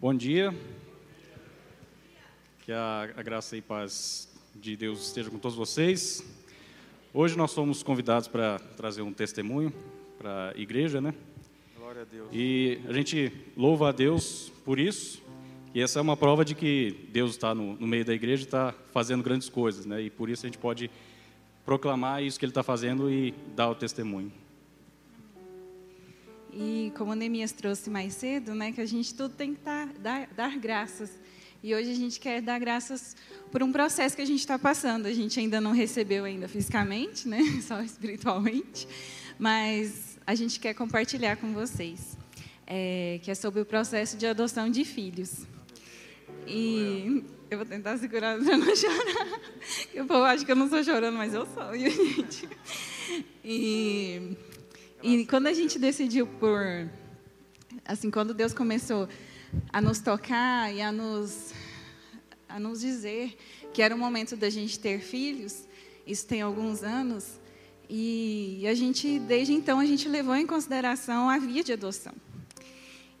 Bom dia. Que a, a, graça e paz de Deus esteja com todos vocês. Hoje nós somos convidados para trazer um testemunho para a igreja, né? Glória a Deus. E a gente louva a Deus por isso. E essa é uma prova de que Deus está no, no meio da igreja e está fazendo grandes coisas, né? E por isso a gente pode proclamar isso que Ele está fazendo e dar o testemunho. E como Neemias trouxe mais cedo, né, que a gente tudo tem que dar, dar, dar graças. E hoje a gente quer dar graças por um processo que a gente está passando. A gente ainda não recebeu ainda fisicamente, né, só espiritualmente, mas a gente quer compartilhar com vocês, é, que é sobre o processo de adoção de filhos. E eu vou tentar segurar para não chorar. O povo acha que eu não estou chorando, mas eu sou, gente. E e quando a gente decidiu por. Assim, quando Deus começou a nos tocar e a nos, a nos dizer que era o momento da gente ter filhos, isso tem alguns anos, e a gente, desde então, a gente levou em consideração a via de adoção.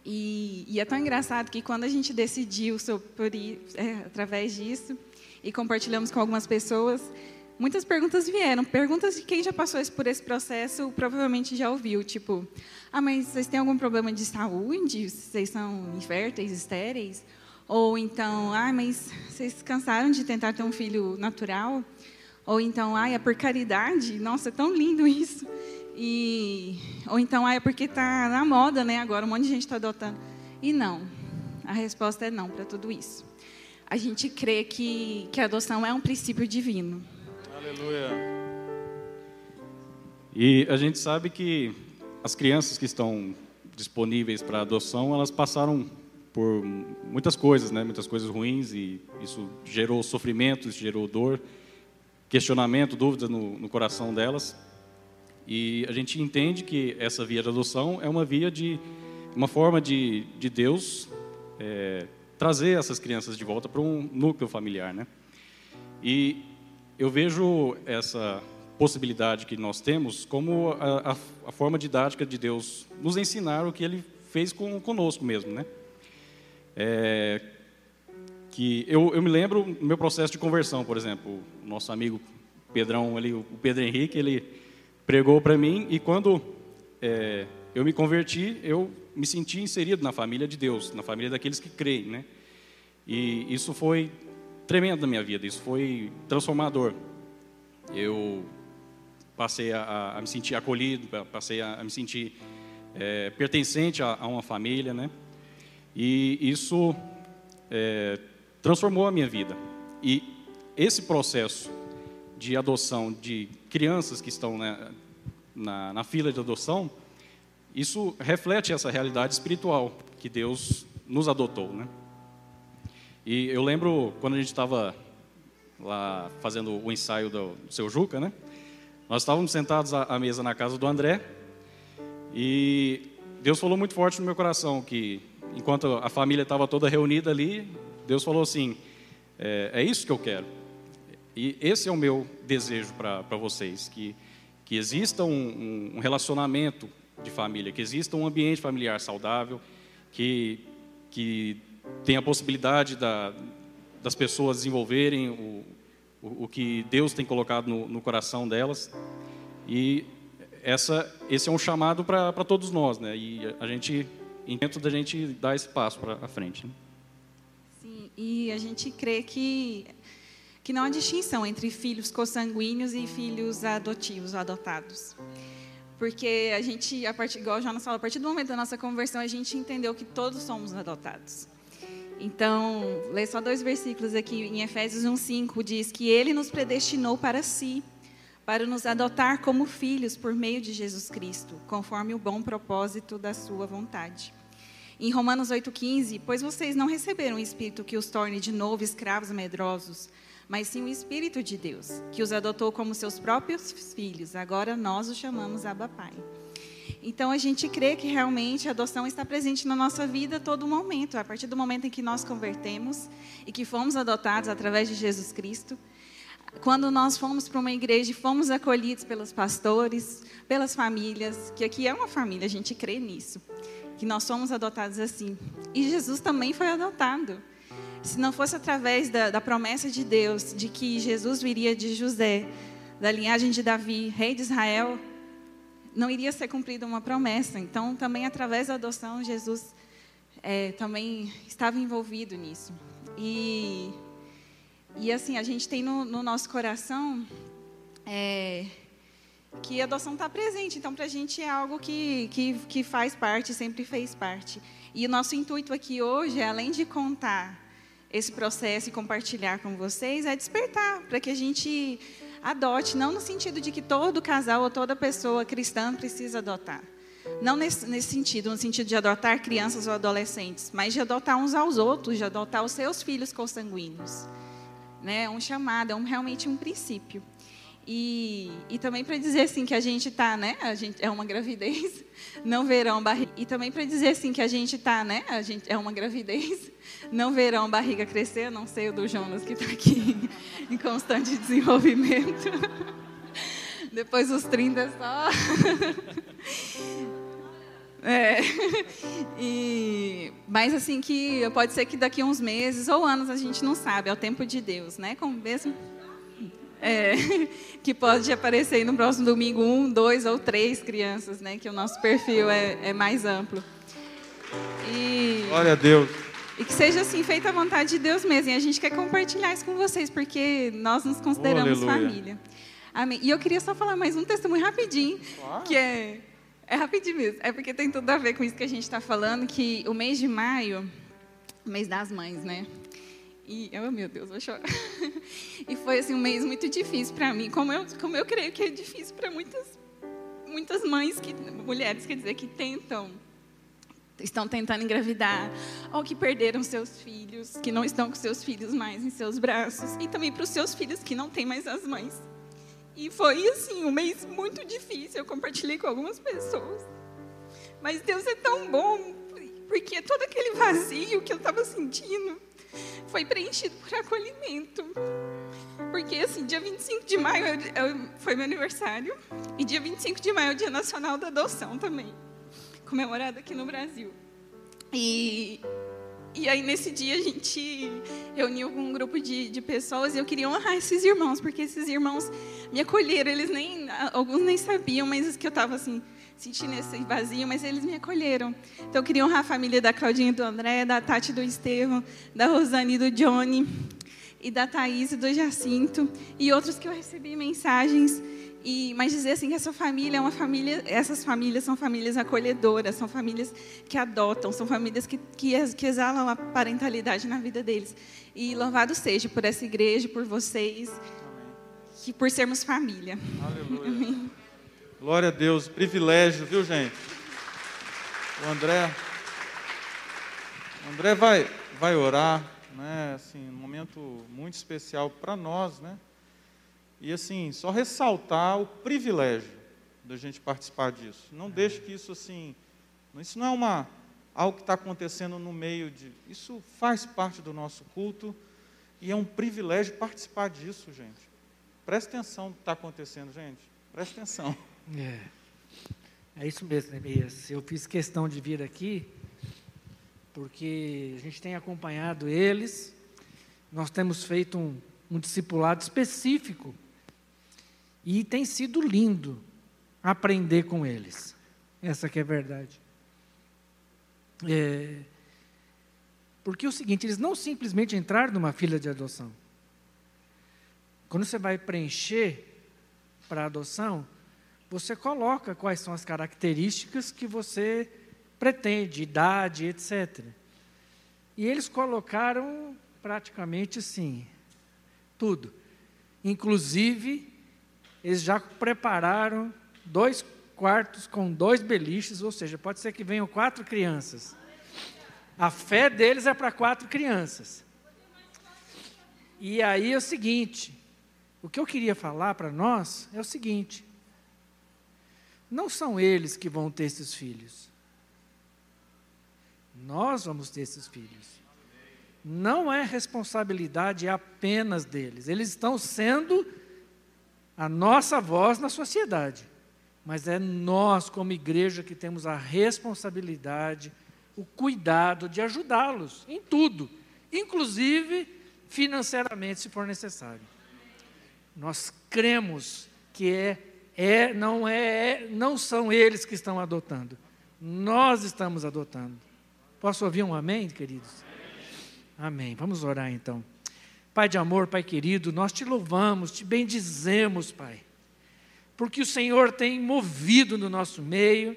E, e é tão engraçado que quando a gente decidiu sobre, é, através disso, e compartilhamos com algumas pessoas, muitas perguntas vieram. Perguntas de quem já passou por esse processo provavelmente já ouviu. Tipo, ah, mas vocês têm algum problema de saúde? Vocês são inférteis, estéreis? Ou então, ah, mas vocês cansaram de tentar ter um filho natural? Ou então, ah, é por caridade? Nossa, é tão lindo isso. E, ou então, ah, é porque está na moda, né? Agora um monte de gente está adotando. E não. A resposta é não para tudo isso. A gente crê que, que a adoção é um princípio divino. Aleluia. E a gente sabe que as crianças que estão disponíveis para adoção, elas passaram por muitas coisas, né? Muitas coisas ruins e isso gerou sofrimento, isso gerou dor, questionamento, dúvida no, no coração delas. E a gente entende que essa via de adoção é uma via de uma forma de, de Deus é, trazer essas crianças de volta para um núcleo familiar, né? E eu vejo essa possibilidade que nós temos como a, a, a, forma didática de Deus nos ensinar o que Ele fez com, conosco mesmo, né? É, que eu, eu me lembro do meu processo de conversão, por exemplo, o nosso amigo Pedrão, ali, o Pedro Henrique, ele pregou para mim e quando é, eu me converti, eu me senti inserido na família de Deus, na família daqueles que creem, né? E isso foi tremendo na minha vida, isso foi transformador. Eu passei a, a me sentir acolhido, passei a, a me sentir é, pertencente a, a, uma família, né? E isso é, transformou a minha vida. E esse processo de adoção de crianças que estão né, na, na fila de adoção, isso reflete essa realidade espiritual que Deus nos adotou, né? E eu lembro quando a gente estava lá fazendo o ensaio do, do seu Juca, né? Nós estávamos sentados à, mesa na casa do André e Deus falou muito forte no meu coração que enquanto a família estava toda reunida ali, Deus falou assim: é, é, isso que eu quero. E esse é o meu desejo para vocês, que, que exista um, um, relacionamento de família, que exista um ambiente familiar saudável, que, que tem a possibilidade da, das pessoas desenvolverem o, o, o, que Deus tem colocado no, no coração delas. E essa, esse é um chamado para todos nós, né? E a gente, dentro da gente dar esse passo para frente. Né? Sim, e a gente crê que que não há distinção entre filhos consanguíneos e filhos adotivos, adotados. Porque a gente, a partir, igual já na sala, a partir do momento da nossa conversão, a gente entendeu que todos somos adotados. Então, lê só dois versículos aqui. Em Efésios 1,5 diz que Ele nos predestinou para si, para nos adotar como filhos por meio de Jesus Cristo, conforme o bom propósito da Sua vontade. Em Romanos 8,15, pois vocês não receberam um espírito que os torne de novo escravos medrosos, mas sim o Espírito de Deus, que os adotou como seus próprios filhos. Agora nós os chamamos Abba Pai. Então a gente crê que realmente a adoção está presente na nossa vida a todo momento, a partir do momento em que nós convertemos e que fomos adotados através de Jesus Cristo. Quando nós fomos para uma igreja e fomos acolhidos pelos pastores, pelas famílias, que aqui é uma família, a gente crê nisso. que nós somos adotados assim. E Jesus também foi adotado. Se não fosse através da, da promessa de Deus de que Jesus viria de José, da linhagem de Davi, rei de Israel, não iria ser cumprida uma promessa. Então, também através da adoção, Jesus é, também estava envolvido nisso. E, e assim, a gente tem no, no nosso coração é, que a adoção está presente. Então, para a gente é algo que, que, que faz parte, sempre fez parte. E o nosso intuito aqui hoje, é, além de contar esse processo e compartilhar com vocês, é despertar para que a gente adote, não no sentido de que todo casal ou toda pessoa cristã precisa adotar. Não nesse, nesse, sentido, no sentido de adotar crianças ou adolescentes, mas de adotar uns aos outros, de adotar os seus filhos consanguíneos. Né? É um chamado, é um, realmente um princípio. E, e também para dizer assim que a gente está, né? A gente é uma gravidez, não verão barriga. E também para dizer assim que a gente está, né? A gente é uma gravidez, não verão barriga crescer. Não sei o do Jonas que está aqui em constante desenvolvimento. Depois dos 30 só. É. E, mas assim que pode ser que daqui a uns meses ou anos a gente não sabe, é o tempo de Deus, né? Como mesmo é, que pode aparecer no próximo domingo um, dois ou três crianças, né? Que o nosso perfil é, é mais amplo. E, Glória a Deus. E que seja assim, feita a vontade de Deus mesmo. E a gente quer compartilhar isso com vocês, porque nós nos consideramos oh, família. Amém. E eu queria só falar mais um testemunho rapidinho, claro. que é, é rapidinho mesmo. É porque tem tudo a ver com isso que a gente está falando, que o mês de maio, mês das mães, né? E, oh meu Deus, vou chorar. E foi assim um mês muito difícil para mim, como eu, como eu creio que é difícil para muitas, muitas mães, que, mulheres, quer dizer, que tentam, estão tentando engravidar, ou que perderam seus filhos, que não estão com seus filhos mais em seus braços, e também para os seus filhos que não têm mais as mães. E foi assim um mês muito difícil. Eu compartilhei com algumas pessoas. Mas Deus é tão bom, porque todo aquele vazio que eu estava sentindo foi preenchido por acolhimento. Porque, assim, dia 25 de maio foi meu aniversário. E dia 25 de maio é o Dia Nacional da Adoção também. Comemorado aqui no Brasil. E, e aí, nesse dia, a gente reuniu um grupo de, de pessoas e eu queria honrar esses irmãos, porque esses irmãos me acolheram. Eles nem, alguns nem sabiam, mas que eu estava assim sentindo esse vazio, mas eles me acolheram. Então eu queria honrar a família da Claudinha do André, da Tati do Estevam, da Rosane do Johnny, e da Thaís e do Jacinto, e outros que eu recebi mensagens. E, mas dizer assim que essa família é uma família, essas famílias são famílias acolhedoras, são famílias que adotam, são famílias que, que, que exalam a parentalidade na vida deles. E louvado seja por essa igreja, por vocês, que por sermos família. Aleluia. Glória a Deus, privilégio, viu, gente? O André, o André vai, vai orar, né? Assim, um momento muito especial para nós, né? E assim, só ressaltar o privilégio da gente participar disso. Não deixe que isso assim, isso não é uma algo que está acontecendo no meio de, isso faz parte do nosso culto e é um privilégio participar disso, gente. Preste atenção no que está acontecendo, gente. Preste atenção. É, é isso mesmo, Neemias. Eu fiz questão de vir aqui porque a gente tem acompanhado eles, nós temos feito um, um discipulado específico e tem sido lindo aprender com eles. Essa que é a verdade. É, porque é o seguinte, eles não simplesmente entraram numa fila de adoção. Quando você vai preencher para adoção, você coloca quais são as características que você pretende, idade, etc. E eles colocaram praticamente assim, tudo. Inclusive, eles já prepararam dois quartos com dois beliches, ou seja, pode ser que venham quatro crianças. A fé deles é para quatro crianças. E aí é o seguinte: o que eu queria falar para nós é o seguinte: não são eles que vão ter esses filhos. Nós vamos ter esses filhos. Não é responsabilidade apenas deles. Eles estão sendo a nossa voz na sociedade. mas é nós, como igreja, que temos a responsabilidade, o cuidado de ajudá-los em tudo, inclusive financeiramente, se for necessário. Nós cremos que é, é, não é, não são eles que estão adotando, nós estamos adotando. Posso ouvir um amém, queridos? Amém. Vamos orar então. Pai de amor, Pai querido, nós te louvamos, te bendizemos, Pai, porque o Senhor tem movido no nosso meio,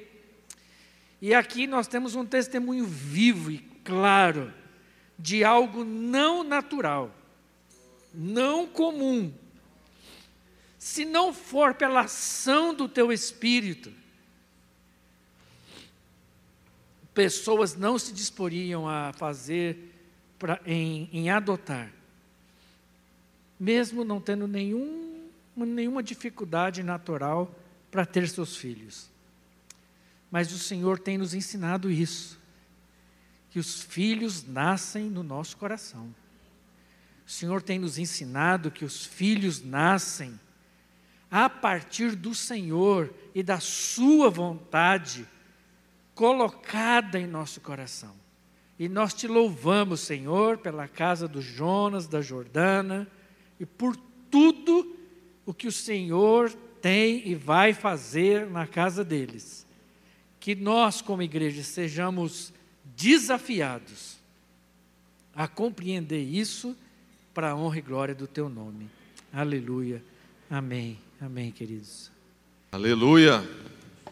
e aqui nós temos um testemunho vivo e claro de algo não natural, não comum. Se não for pela ação do teu espírito, pessoas não se disporiam a fazer pra, em, em adotar, mesmo não tendo nenhum, nenhuma dificuldade natural para ter seus filhos. Mas o Senhor tem nos ensinado isso, que os filhos nascem no nosso coração. O Senhor tem nos ensinado que os filhos nascem a partir do Senhor e da Sua vontade colocada em nosso coração. E nós te louvamos, Senhor, pela casa do Jonas, da Jordana, e por tudo o que o Senhor tem e vai fazer na casa deles. Que nós, como igreja, sejamos desafiados a compreender isso para a honra e glória do teu nome. Aleluia. Amém. Amém, queridos. Aleluia.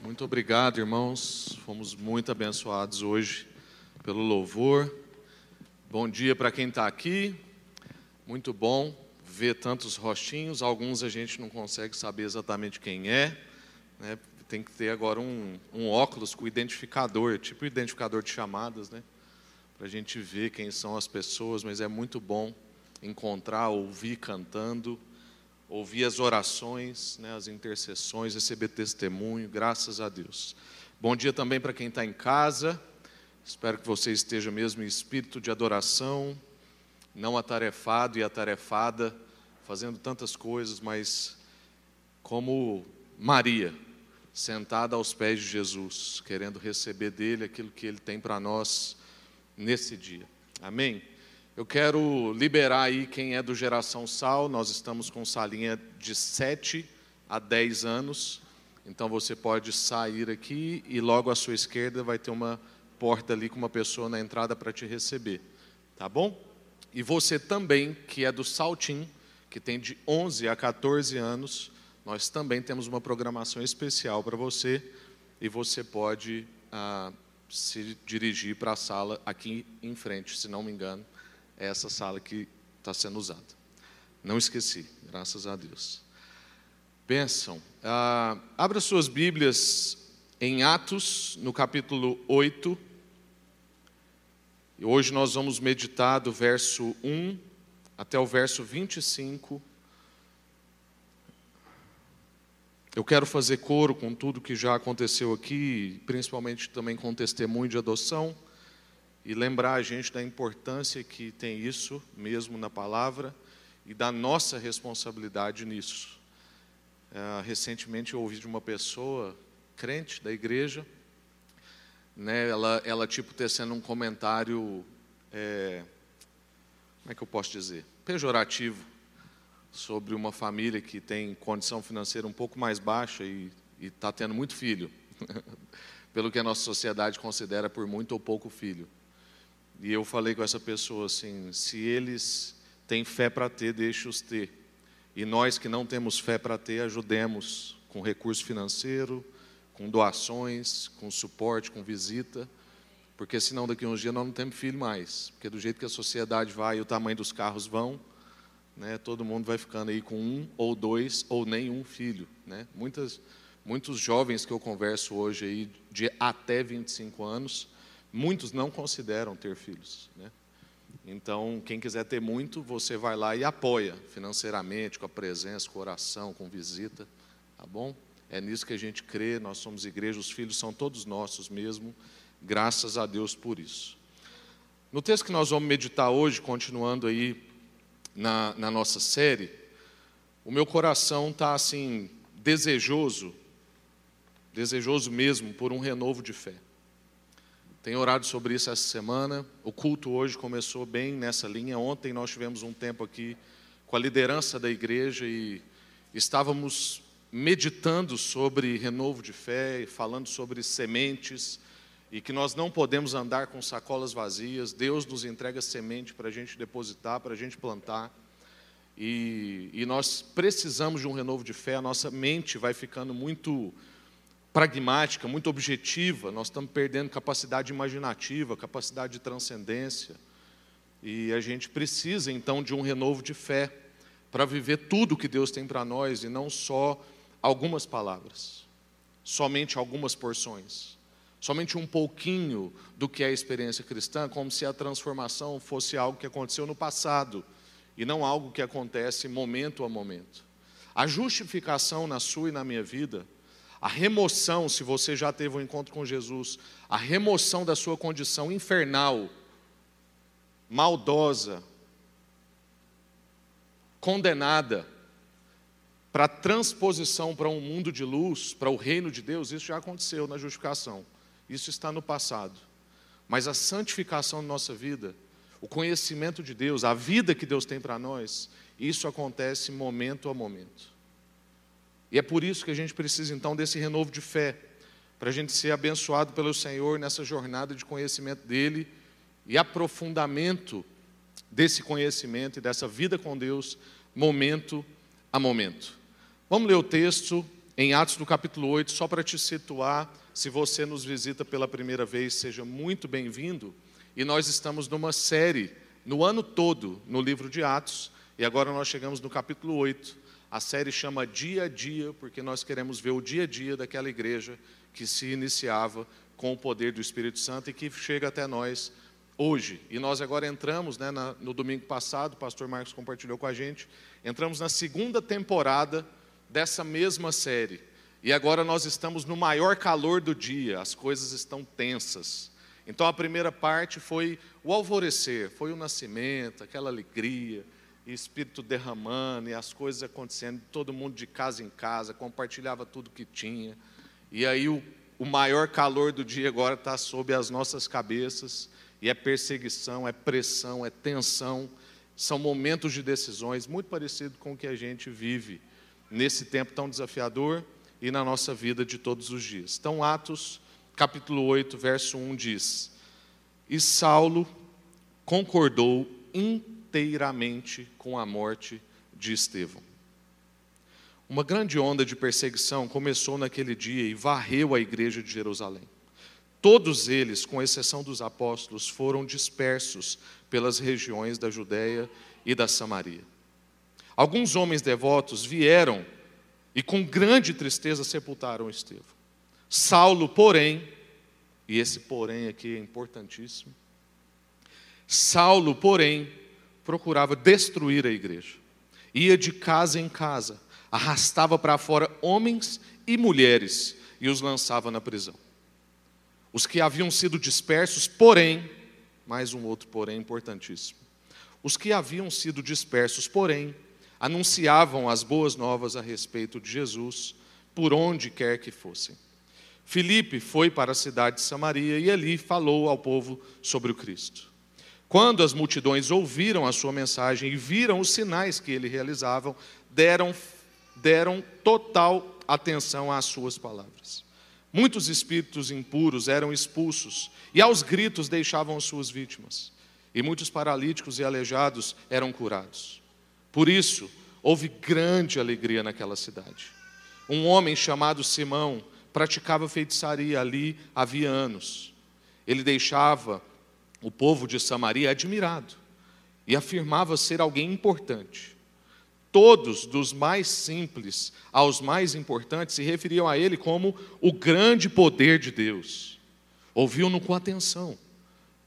Muito obrigado, irmãos. Fomos muito abençoados hoje pelo louvor. Bom dia para quem está aqui. Muito bom ver tantos rostinhos. Alguns a gente não consegue saber exatamente quem é. Né? Tem que ter agora um, um óculos com identificador, tipo identificador de chamadas, né? Para a gente ver quem são as pessoas. Mas é muito bom encontrar, ouvir cantando ouvir as orações, né, as intercessões, receber testemunho, graças a Deus. Bom dia também para quem está em casa, espero que você esteja mesmo em espírito de adoração, não atarefado e atarefada, fazendo tantas coisas, mas como Maria, sentada aos pés de Jesus, querendo receber dele aquilo que ele tem para nós nesse dia. Amém? Eu quero liberar aí quem é do Geração Sal. Nós estamos com salinha de 7 a 10 anos. Então você pode sair aqui e logo à sua esquerda vai ter uma porta ali com uma pessoa na entrada para te receber. Tá bom? E você também, que é do Saltim, que tem de 11 a 14 anos, nós também temos uma programação especial para você e você pode ah, se dirigir para a sala aqui em frente, se não me engano é essa sala que está sendo usada. Não esqueci, graças a Deus. Pensam, ah, abra suas Bíblias em Atos, no capítulo 8. E hoje nós vamos meditar do verso 1 até o verso 25. Eu quero fazer coro com tudo que já aconteceu aqui, principalmente também com testemunho de adoção e lembrar a gente da importância que tem isso mesmo na palavra e da nossa responsabilidade nisso. É, recentemente eu ouvi de uma pessoa crente da igreja, né, ela, ela tipo tecendo um comentário, é, como é que eu posso dizer, pejorativo sobre uma família que tem condição financeira um pouco mais baixa e está tendo muito filho, pelo que a nossa sociedade considera por muito ou pouco filho. E eu falei com essa pessoa assim: se eles têm fé para ter, deixe-os ter. E nós que não temos fé para ter, ajudemos com recurso financeiro, com doações, com suporte, com visita, porque senão daqui a uns dias nós não temos filho mais. Porque do jeito que a sociedade vai e o tamanho dos carros vão, né, todo mundo vai ficando aí com um ou dois ou nenhum filho. Né? Muitas, muitos jovens que eu converso hoje aí de até 25 anos muitos não consideram ter filhos. Né? Então, quem quiser ter muito, você vai lá e apoia financeiramente, com a presença, com oração, com visita, tá bom? É nisso que a gente crê, nós somos igreja, os filhos são todos nossos mesmo, graças a Deus por isso. No texto que nós vamos meditar hoje, continuando aí na, na nossa série, o meu coração está assim, desejoso desejoso mesmo por um renovo de fé. Tenho orado sobre isso essa semana. O culto hoje começou bem nessa linha. Ontem nós tivemos um tempo aqui com a liderança da igreja e estávamos meditando sobre renovo de fé, falando sobre sementes e que nós não podemos andar com sacolas vazias. Deus nos entrega semente para a gente depositar, para a gente plantar. E, e nós precisamos de um renovo de fé. A nossa mente vai ficando muito pragmática, muito objetiva, nós estamos perdendo capacidade imaginativa, capacidade de transcendência. E a gente precisa então de um renovo de fé para viver tudo que Deus tem para nós e não só algumas palavras, somente algumas porções, somente um pouquinho do que é a experiência cristã, como se a transformação fosse algo que aconteceu no passado e não algo que acontece momento a momento. A justificação na sua e na minha vida a remoção, se você já teve um encontro com Jesus, a remoção da sua condição infernal, maldosa, condenada, para transposição para um mundo de luz, para o reino de Deus, isso já aconteceu na justificação. Isso está no passado. Mas a santificação da nossa vida, o conhecimento de Deus, a vida que Deus tem para nós, isso acontece momento a momento. E é por isso que a gente precisa então desse renovo de fé, para a gente ser abençoado pelo Senhor nessa jornada de conhecimento dEle e aprofundamento desse conhecimento e dessa vida com Deus, momento a momento. Vamos ler o texto em Atos do capítulo 8, só para te situar. Se você nos visita pela primeira vez, seja muito bem-vindo. E nós estamos numa série, no ano todo, no livro de Atos, e agora nós chegamos no capítulo 8. A série chama Dia a Dia, porque nós queremos ver o dia a dia daquela igreja que se iniciava com o poder do Espírito Santo e que chega até nós hoje. E nós agora entramos, né, na, no domingo passado, o pastor Marcos compartilhou com a gente, entramos na segunda temporada dessa mesma série. E agora nós estamos no maior calor do dia, as coisas estão tensas. Então a primeira parte foi o alvorecer, foi o nascimento, aquela alegria Espírito derramando, e as coisas acontecendo, todo mundo de casa em casa, compartilhava tudo que tinha. E aí o, o maior calor do dia agora está sob as nossas cabeças, e é perseguição, é pressão, é tensão, são momentos de decisões, muito parecido com o que a gente vive nesse tempo tão desafiador e na nossa vida de todos os dias. Então, Atos, capítulo 8, verso 1 diz: E Saulo concordou inteiramente com a morte de Estevão. Uma grande onda de perseguição começou naquele dia e varreu a igreja de Jerusalém. Todos eles, com exceção dos apóstolos, foram dispersos pelas regiões da Judéia e da Samaria. Alguns homens devotos vieram e com grande tristeza sepultaram Estevão. Saulo, porém, e esse porém aqui é importantíssimo, Saulo, porém, procurava destruir a igreja. Ia de casa em casa, arrastava para fora homens e mulheres e os lançava na prisão. Os que haviam sido dispersos, porém, mais um outro porém importantíssimo. Os que haviam sido dispersos, porém, anunciavam as boas novas a respeito de Jesus por onde quer que fossem. Filipe foi para a cidade de Samaria e ali falou ao povo sobre o Cristo. Quando as multidões ouviram a sua mensagem e viram os sinais que ele realizava, deram, deram total atenção às suas palavras. Muitos espíritos impuros eram expulsos e aos gritos deixavam suas vítimas. E muitos paralíticos e aleijados eram curados. Por isso, houve grande alegria naquela cidade. Um homem chamado Simão praticava feitiçaria ali havia anos. Ele deixava o povo de Samaria admirado e afirmava ser alguém importante. Todos, dos mais simples aos mais importantes, se referiam a ele como o grande poder de Deus. Ouviam-no com atenção,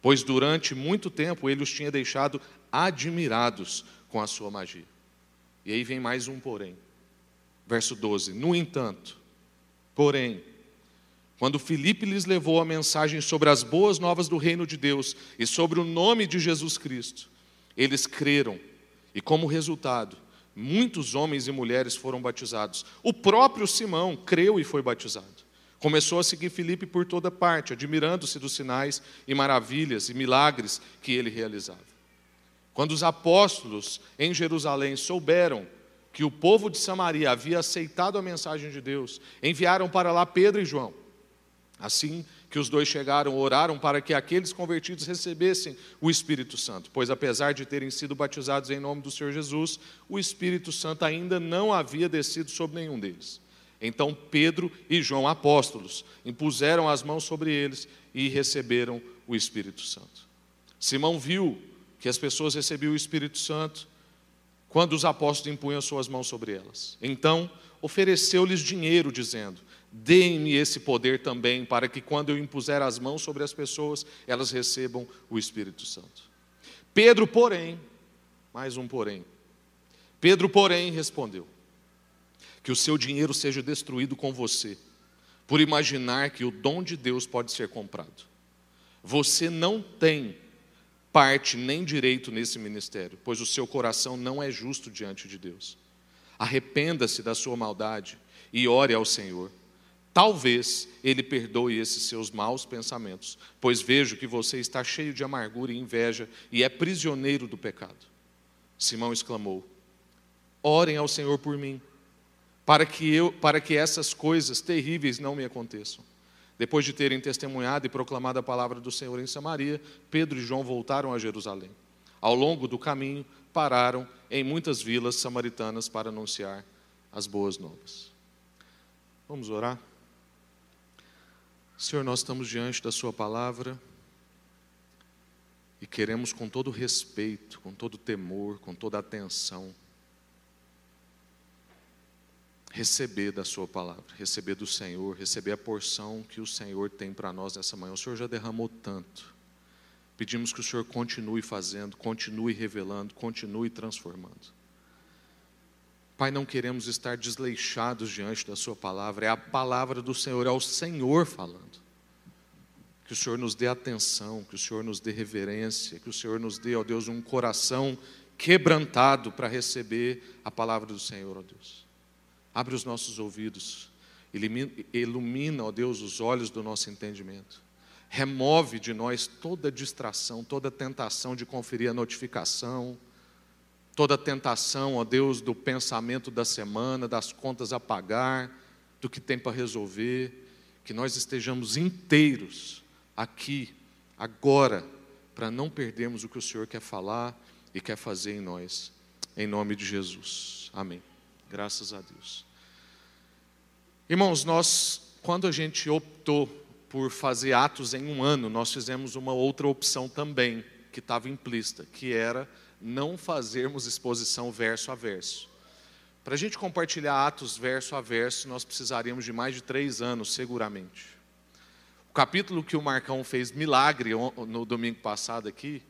pois durante muito tempo ele os tinha deixado admirados com a sua magia. E aí vem mais um porém. Verso 12: No entanto, porém, quando Filipe lhes levou a mensagem sobre as boas novas do reino de Deus e sobre o nome de Jesus Cristo, eles creram e, como resultado, muitos homens e mulheres foram batizados. O próprio Simão creu e foi batizado. Começou a seguir Filipe por toda parte, admirando-se dos sinais e maravilhas e milagres que ele realizava. Quando os apóstolos em Jerusalém souberam que o povo de Samaria havia aceitado a mensagem de Deus, enviaram para lá Pedro e João. Assim que os dois chegaram, oraram para que aqueles convertidos recebessem o Espírito Santo, pois apesar de terem sido batizados em nome do Senhor Jesus, o Espírito Santo ainda não havia descido sobre nenhum deles. Então Pedro e João, apóstolos, impuseram as mãos sobre eles e receberam o Espírito Santo. Simão viu que as pessoas recebiam o Espírito Santo quando os apóstolos impunham suas mãos sobre elas. Então ofereceu-lhes dinheiro, dizendo: Deem-me esse poder também, para que quando eu impuser as mãos sobre as pessoas, elas recebam o Espírito Santo. Pedro, porém, mais um porém. Pedro, porém, respondeu: Que o seu dinheiro seja destruído com você, por imaginar que o dom de Deus pode ser comprado. Você não tem parte nem direito nesse ministério, pois o seu coração não é justo diante de Deus. Arrependa-se da sua maldade e ore ao Senhor Talvez ele perdoe esses seus maus pensamentos, pois vejo que você está cheio de amargura e inveja e é prisioneiro do pecado. Simão exclamou: Orem ao Senhor por mim, para que eu, para que essas coisas terríveis não me aconteçam. Depois de terem testemunhado e proclamado a palavra do Senhor em Samaria, Pedro e João voltaram a Jerusalém. Ao longo do caminho, pararam em muitas vilas samaritanas para anunciar as boas novas. Vamos orar? Senhor, nós estamos diante da Sua palavra e queremos, com todo respeito, com todo temor, com toda atenção, receber da Sua palavra, receber do Senhor, receber a porção que o Senhor tem para nós nessa manhã. O Senhor já derramou tanto. Pedimos que o Senhor continue fazendo, continue revelando, continue transformando. Pai, não queremos estar desleixados diante da Sua palavra, é a palavra do Senhor, é o Senhor falando. Que o Senhor nos dê atenção, que o Senhor nos dê reverência, que o Senhor nos dê, ó Deus, um coração quebrantado para receber a palavra do Senhor, ó Deus. Abre os nossos ouvidos, ilumina, ó Deus, os olhos do nosso entendimento. Remove de nós toda distração, toda tentação de conferir a notificação, toda tentação, ó Deus, do pensamento da semana, das contas a pagar, do que tem para resolver, que nós estejamos inteiros aqui, agora, para não perdermos o que o Senhor quer falar e quer fazer em nós, em nome de Jesus. Amém. Graças a Deus. Irmãos, nós, quando a gente optou por fazer atos em um ano, nós fizemos uma outra opção também, que estava implícita, que era não fazermos exposição verso a verso. Para a gente compartilhar Atos verso a verso, nós precisaríamos de mais de três anos, seguramente. O capítulo que o Marcão fez milagre no domingo passado aqui,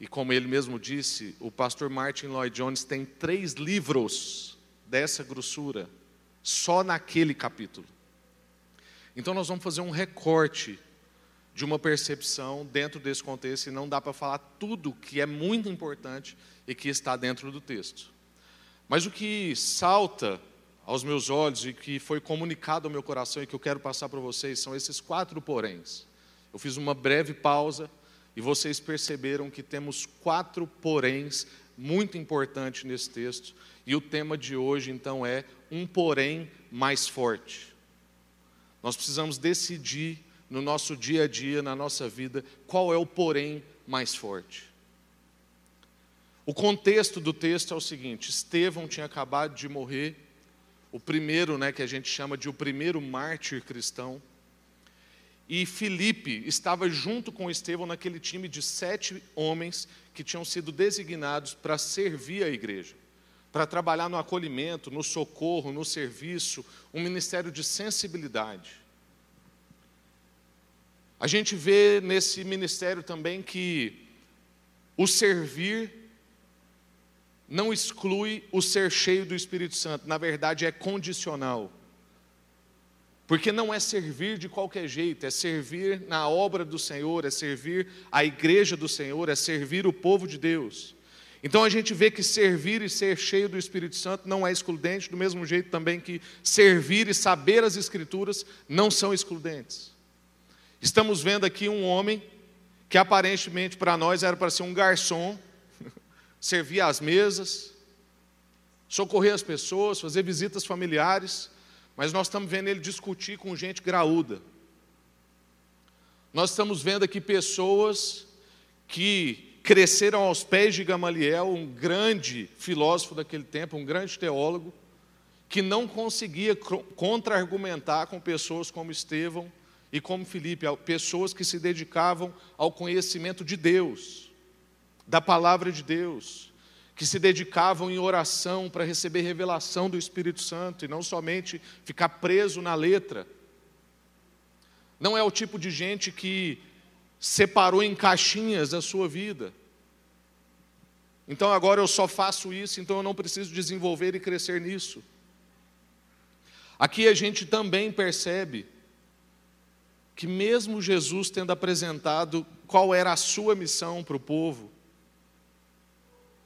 e como ele mesmo disse, o pastor Martin Lloyd Jones tem três livros dessa grossura, só naquele capítulo. Então nós vamos fazer um recorte de uma percepção dentro desse contexto e não dá para falar tudo que é muito importante e que está dentro do texto. Mas o que salta aos meus olhos e que foi comunicado ao meu coração e que eu quero passar para vocês são esses quatro poréns. Eu fiz uma breve pausa e vocês perceberam que temos quatro poréns muito importantes nesse texto. E o tema de hoje, então, é um porém mais forte. Nós precisamos decidir no nosso dia a dia, na nossa vida, qual é o porém mais forte. O contexto do texto é o seguinte: Estevão tinha acabado de morrer, o primeiro, né, que a gente chama de o primeiro mártir cristão. E Filipe estava junto com Estevão naquele time de sete homens que tinham sido designados para servir a igreja, para trabalhar no acolhimento, no socorro, no serviço, um ministério de sensibilidade. A gente vê nesse ministério também que o servir não exclui o ser cheio do Espírito Santo, na verdade é condicional. Porque não é servir de qualquer jeito, é servir na obra do Senhor, é servir a igreja do Senhor, é servir o povo de Deus. Então a gente vê que servir e ser cheio do Espírito Santo não é excludente, do mesmo jeito também que servir e saber as Escrituras não são excludentes. Estamos vendo aqui um homem que aparentemente para nós era para ser um garçom, servir às mesas, socorrer as pessoas, fazer visitas familiares, mas nós estamos vendo ele discutir com gente graúda. Nós estamos vendo aqui pessoas que cresceram aos pés de Gamaliel, um grande filósofo daquele tempo, um grande teólogo, que não conseguia contra-argumentar com pessoas como Estevão e como Filipe, pessoas que se dedicavam ao conhecimento de Deus, da palavra de Deus, que se dedicavam em oração para receber revelação do Espírito Santo e não somente ficar preso na letra. Não é o tipo de gente que separou em caixinhas a sua vida. Então agora eu só faço isso, então eu não preciso desenvolver e crescer nisso. Aqui a gente também percebe que, mesmo Jesus tendo apresentado qual era a sua missão para o povo,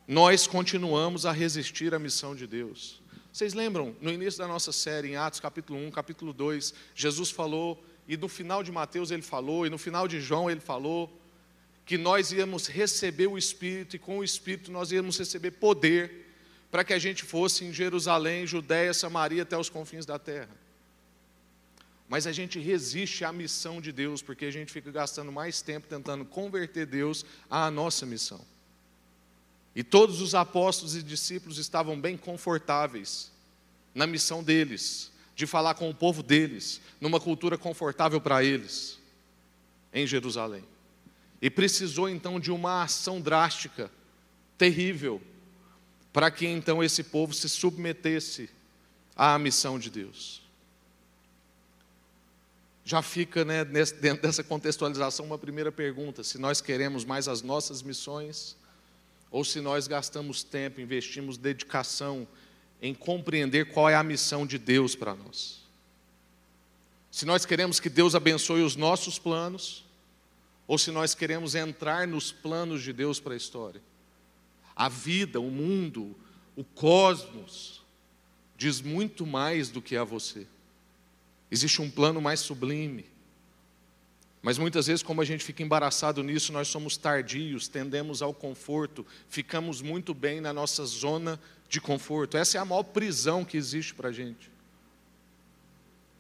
nós continuamos a resistir à missão de Deus. Vocês lembram, no início da nossa série, em Atos capítulo 1, capítulo 2, Jesus falou, e no final de Mateus ele falou, e no final de João ele falou, que nós íamos receber o Espírito, e com o Espírito nós íamos receber poder, para que a gente fosse em Jerusalém, Judéia, Samaria, até os confins da terra. Mas a gente resiste à missão de Deus, porque a gente fica gastando mais tempo tentando converter Deus à nossa missão. E todos os apóstolos e discípulos estavam bem confortáveis na missão deles, de falar com o povo deles, numa cultura confortável para eles, em Jerusalém. E precisou então de uma ação drástica, terrível, para que então esse povo se submetesse à missão de Deus. Já fica né, dentro dessa contextualização uma primeira pergunta: se nós queremos mais as nossas missões ou se nós gastamos tempo, investimos dedicação em compreender qual é a missão de Deus para nós. Se nós queremos que Deus abençoe os nossos planos, ou se nós queremos entrar nos planos de Deus para a história. A vida, o mundo, o cosmos, diz muito mais do que a você. Existe um plano mais sublime. Mas muitas vezes, como a gente fica embaraçado nisso, nós somos tardios, tendemos ao conforto, ficamos muito bem na nossa zona de conforto. Essa é a maior prisão que existe para a gente.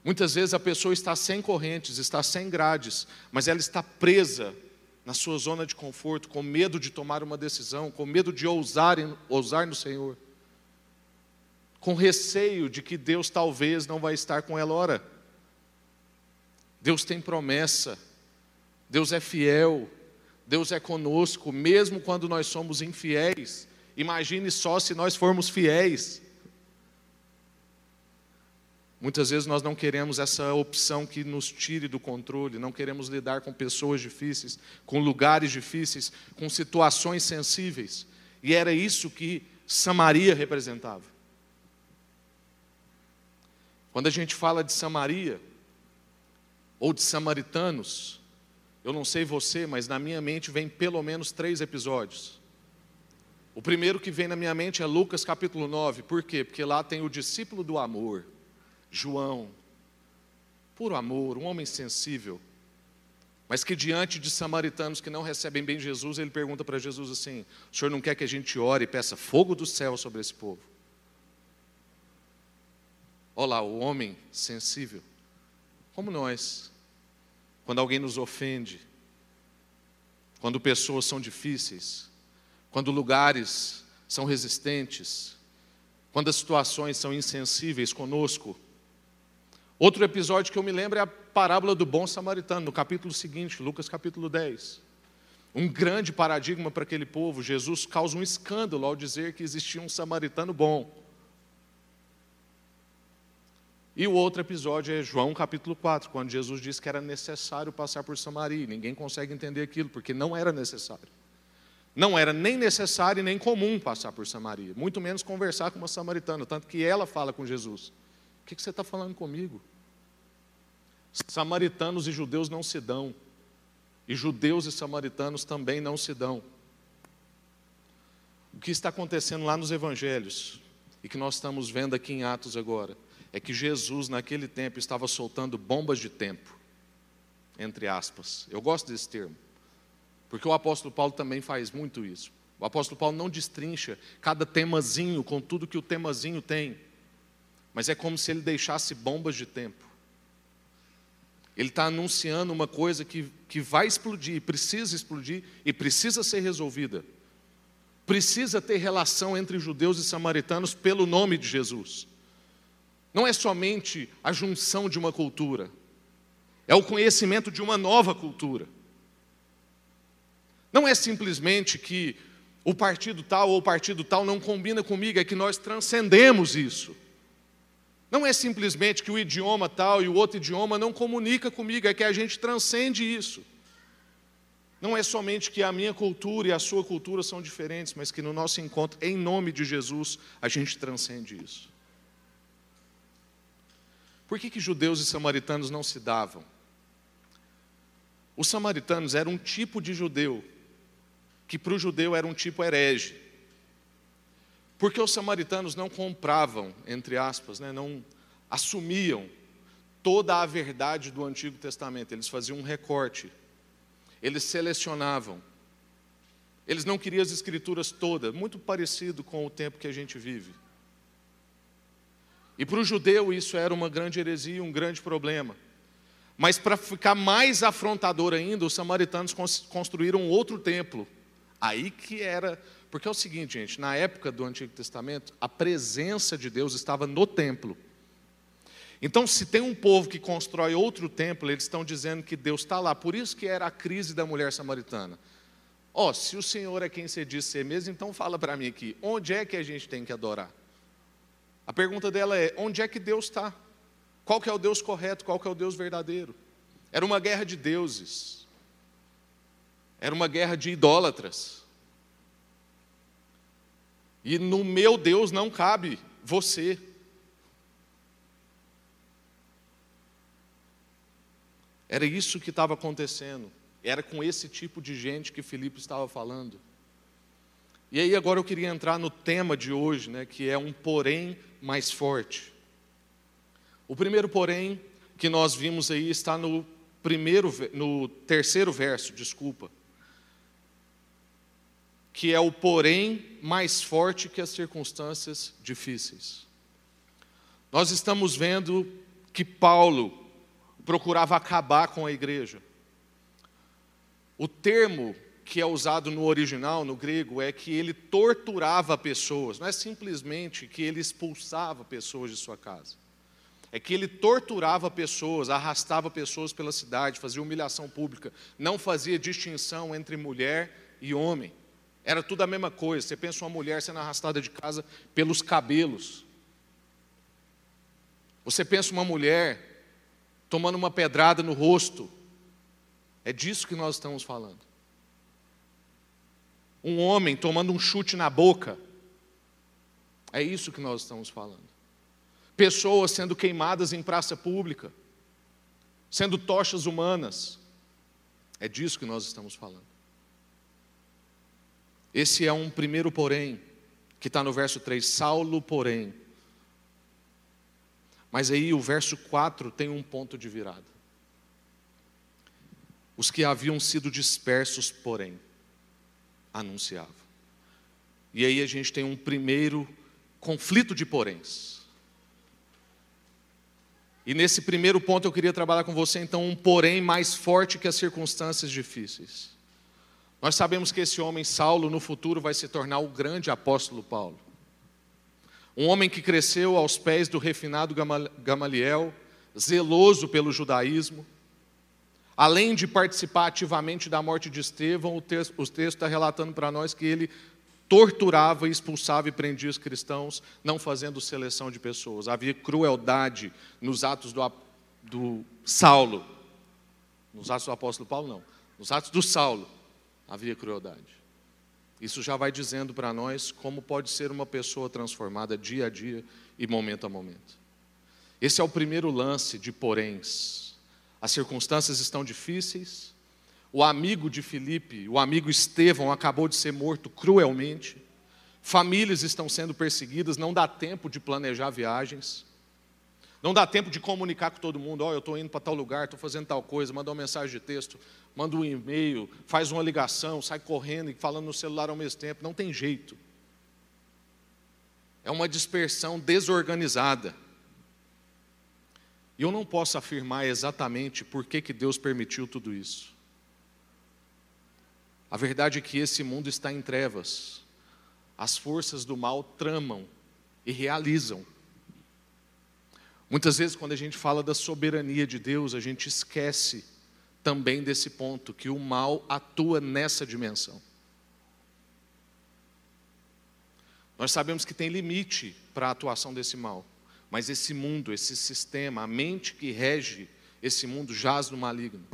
Muitas vezes a pessoa está sem correntes, está sem grades, mas ela está presa na sua zona de conforto, com medo de tomar uma decisão, com medo de ousar, ousar no Senhor, com receio de que Deus talvez não vai estar com ela. Ora, Deus tem promessa, Deus é fiel, Deus é conosco, mesmo quando nós somos infiéis. Imagine só se nós formos fiéis. Muitas vezes nós não queremos essa opção que nos tire do controle, não queremos lidar com pessoas difíceis, com lugares difíceis, com situações sensíveis. E era isso que Samaria representava. Quando a gente fala de Samaria, ou de samaritanos, eu não sei você, mas na minha mente vem pelo menos três episódios. O primeiro que vem na minha mente é Lucas capítulo 9. Por quê? Porque lá tem o discípulo do amor, João. Puro amor, um homem sensível. Mas que diante de samaritanos que não recebem bem Jesus, ele pergunta para Jesus assim: O senhor não quer que a gente ore e peça fogo do céu sobre esse povo? Olha lá, o homem sensível, como nós quando alguém nos ofende, quando pessoas são difíceis, quando lugares são resistentes, quando as situações são insensíveis conosco. Outro episódio que eu me lembro é a parábola do bom samaritano, no capítulo seguinte, Lucas capítulo 10. Um grande paradigma para aquele povo. Jesus causa um escândalo ao dizer que existia um samaritano bom. E o outro episódio é João capítulo 4, quando Jesus disse que era necessário passar por Samaria. Ninguém consegue entender aquilo, porque não era necessário. Não era nem necessário e nem comum passar por Samaria, muito menos conversar com uma samaritana, tanto que ela fala com Jesus: O que você está falando comigo? Samaritanos e judeus não se dão, e judeus e samaritanos também não se dão. O que está acontecendo lá nos evangelhos e que nós estamos vendo aqui em Atos agora é que Jesus, naquele tempo, estava soltando bombas de tempo, entre aspas. Eu gosto desse termo, porque o apóstolo Paulo também faz muito isso. O apóstolo Paulo não destrincha cada temazinho com tudo que o temazinho tem, mas é como se ele deixasse bombas de tempo. Ele está anunciando uma coisa que, que vai explodir, precisa explodir e precisa ser resolvida. Precisa ter relação entre judeus e samaritanos pelo nome de Jesus. Não é somente a junção de uma cultura, é o conhecimento de uma nova cultura. Não é simplesmente que o partido tal ou o partido tal não combina comigo, é que nós transcendemos isso. Não é simplesmente que o idioma tal e o outro idioma não comunica comigo, é que a gente transcende isso. Não é somente que a minha cultura e a sua cultura são diferentes, mas que no nosso encontro, em nome de Jesus, a gente transcende isso. Por que, que judeus e samaritanos não se davam? Os samaritanos eram um tipo de judeu, que para o judeu era um tipo herege. Porque os samaritanos não compravam, entre aspas, né, não assumiam toda a verdade do Antigo Testamento, eles faziam um recorte, eles selecionavam. Eles não queriam as escrituras todas, muito parecido com o tempo que a gente vive. E para o judeu isso era uma grande heresia, um grande problema. Mas para ficar mais afrontador ainda, os samaritanos construíram outro templo. Aí que era. Porque é o seguinte, gente: na época do Antigo Testamento, a presença de Deus estava no templo. Então, se tem um povo que constrói outro templo, eles estão dizendo que Deus está lá. Por isso que era a crise da mulher samaritana. Ó, oh, se o Senhor é quem você diz ser mesmo, então fala para mim aqui, onde é que a gente tem que adorar? A pergunta dela é: onde é que Deus está? Qual que é o Deus correto? Qual que é o Deus verdadeiro? Era uma guerra de deuses. Era uma guerra de idólatras. E no meu Deus não cabe você. Era isso que estava acontecendo. Era com esse tipo de gente que Filipe estava falando. E aí agora eu queria entrar no tema de hoje, né, que é um porém mais forte. O primeiro porém que nós vimos aí está no primeiro no terceiro verso, desculpa. Que é o porém mais forte que as circunstâncias difíceis. Nós estamos vendo que Paulo procurava acabar com a igreja. O termo que é usado no original, no grego, é que ele torturava pessoas, não é simplesmente que ele expulsava pessoas de sua casa. É que ele torturava pessoas, arrastava pessoas pela cidade, fazia humilhação pública, não fazia distinção entre mulher e homem. Era tudo a mesma coisa. Você pensa uma mulher sendo arrastada de casa pelos cabelos. Você pensa uma mulher tomando uma pedrada no rosto. É disso que nós estamos falando um homem tomando um chute na boca. É isso que nós estamos falando. Pessoas sendo queimadas em praça pública, sendo tochas humanas. É disso que nós estamos falando. Esse é um primeiro porém, que está no verso 3, Saulo, porém. Mas aí o verso 4 tem um ponto de virada. Os que haviam sido dispersos, porém anunciava. E aí a gente tem um primeiro conflito de poréns. E nesse primeiro ponto eu queria trabalhar com você então um porém mais forte que as circunstâncias difíceis. Nós sabemos que esse homem Saulo no futuro vai se tornar o grande apóstolo Paulo. Um homem que cresceu aos pés do refinado Gamaliel, zeloso pelo judaísmo, Além de participar ativamente da morte de Estevão, o texto, está relatando para nós que ele torturava, expulsava e prendia os cristãos, não fazendo seleção de pessoas. Havia crueldade nos atos do, do Saulo. Nos atos do apóstolo Paulo, não. Nos atos do Saulo, havia crueldade. Isso já vai dizendo para nós como pode ser uma pessoa transformada dia a dia e momento a momento. Esse é o primeiro lance de poréns as circunstâncias estão difíceis. O amigo de Filipe, o amigo Estevão, acabou de ser morto cruelmente. famílias estão sendo perseguidas, não dá tempo de planejar viagens, não dá tempo de comunicar com todo mundo, ó, oh, eu estou indo para tal lugar, estou fazendo tal coisa, manda uma mensagem de texto, manda um e-mail, faz uma ligação, sai correndo e falando no celular ao mesmo tempo, não tem jeito. É uma dispersão desorganizada. Eu não posso afirmar exatamente por que, que Deus permitiu tudo isso. A verdade é que esse mundo está em trevas. As forças do mal tramam e realizam. Muitas vezes, quando a gente fala da soberania de Deus, a gente esquece também desse ponto, que o mal atua nessa dimensão. Nós sabemos que tem limite para a atuação desse mal. Mas esse mundo, esse sistema, a mente que rege esse mundo jaz no maligno.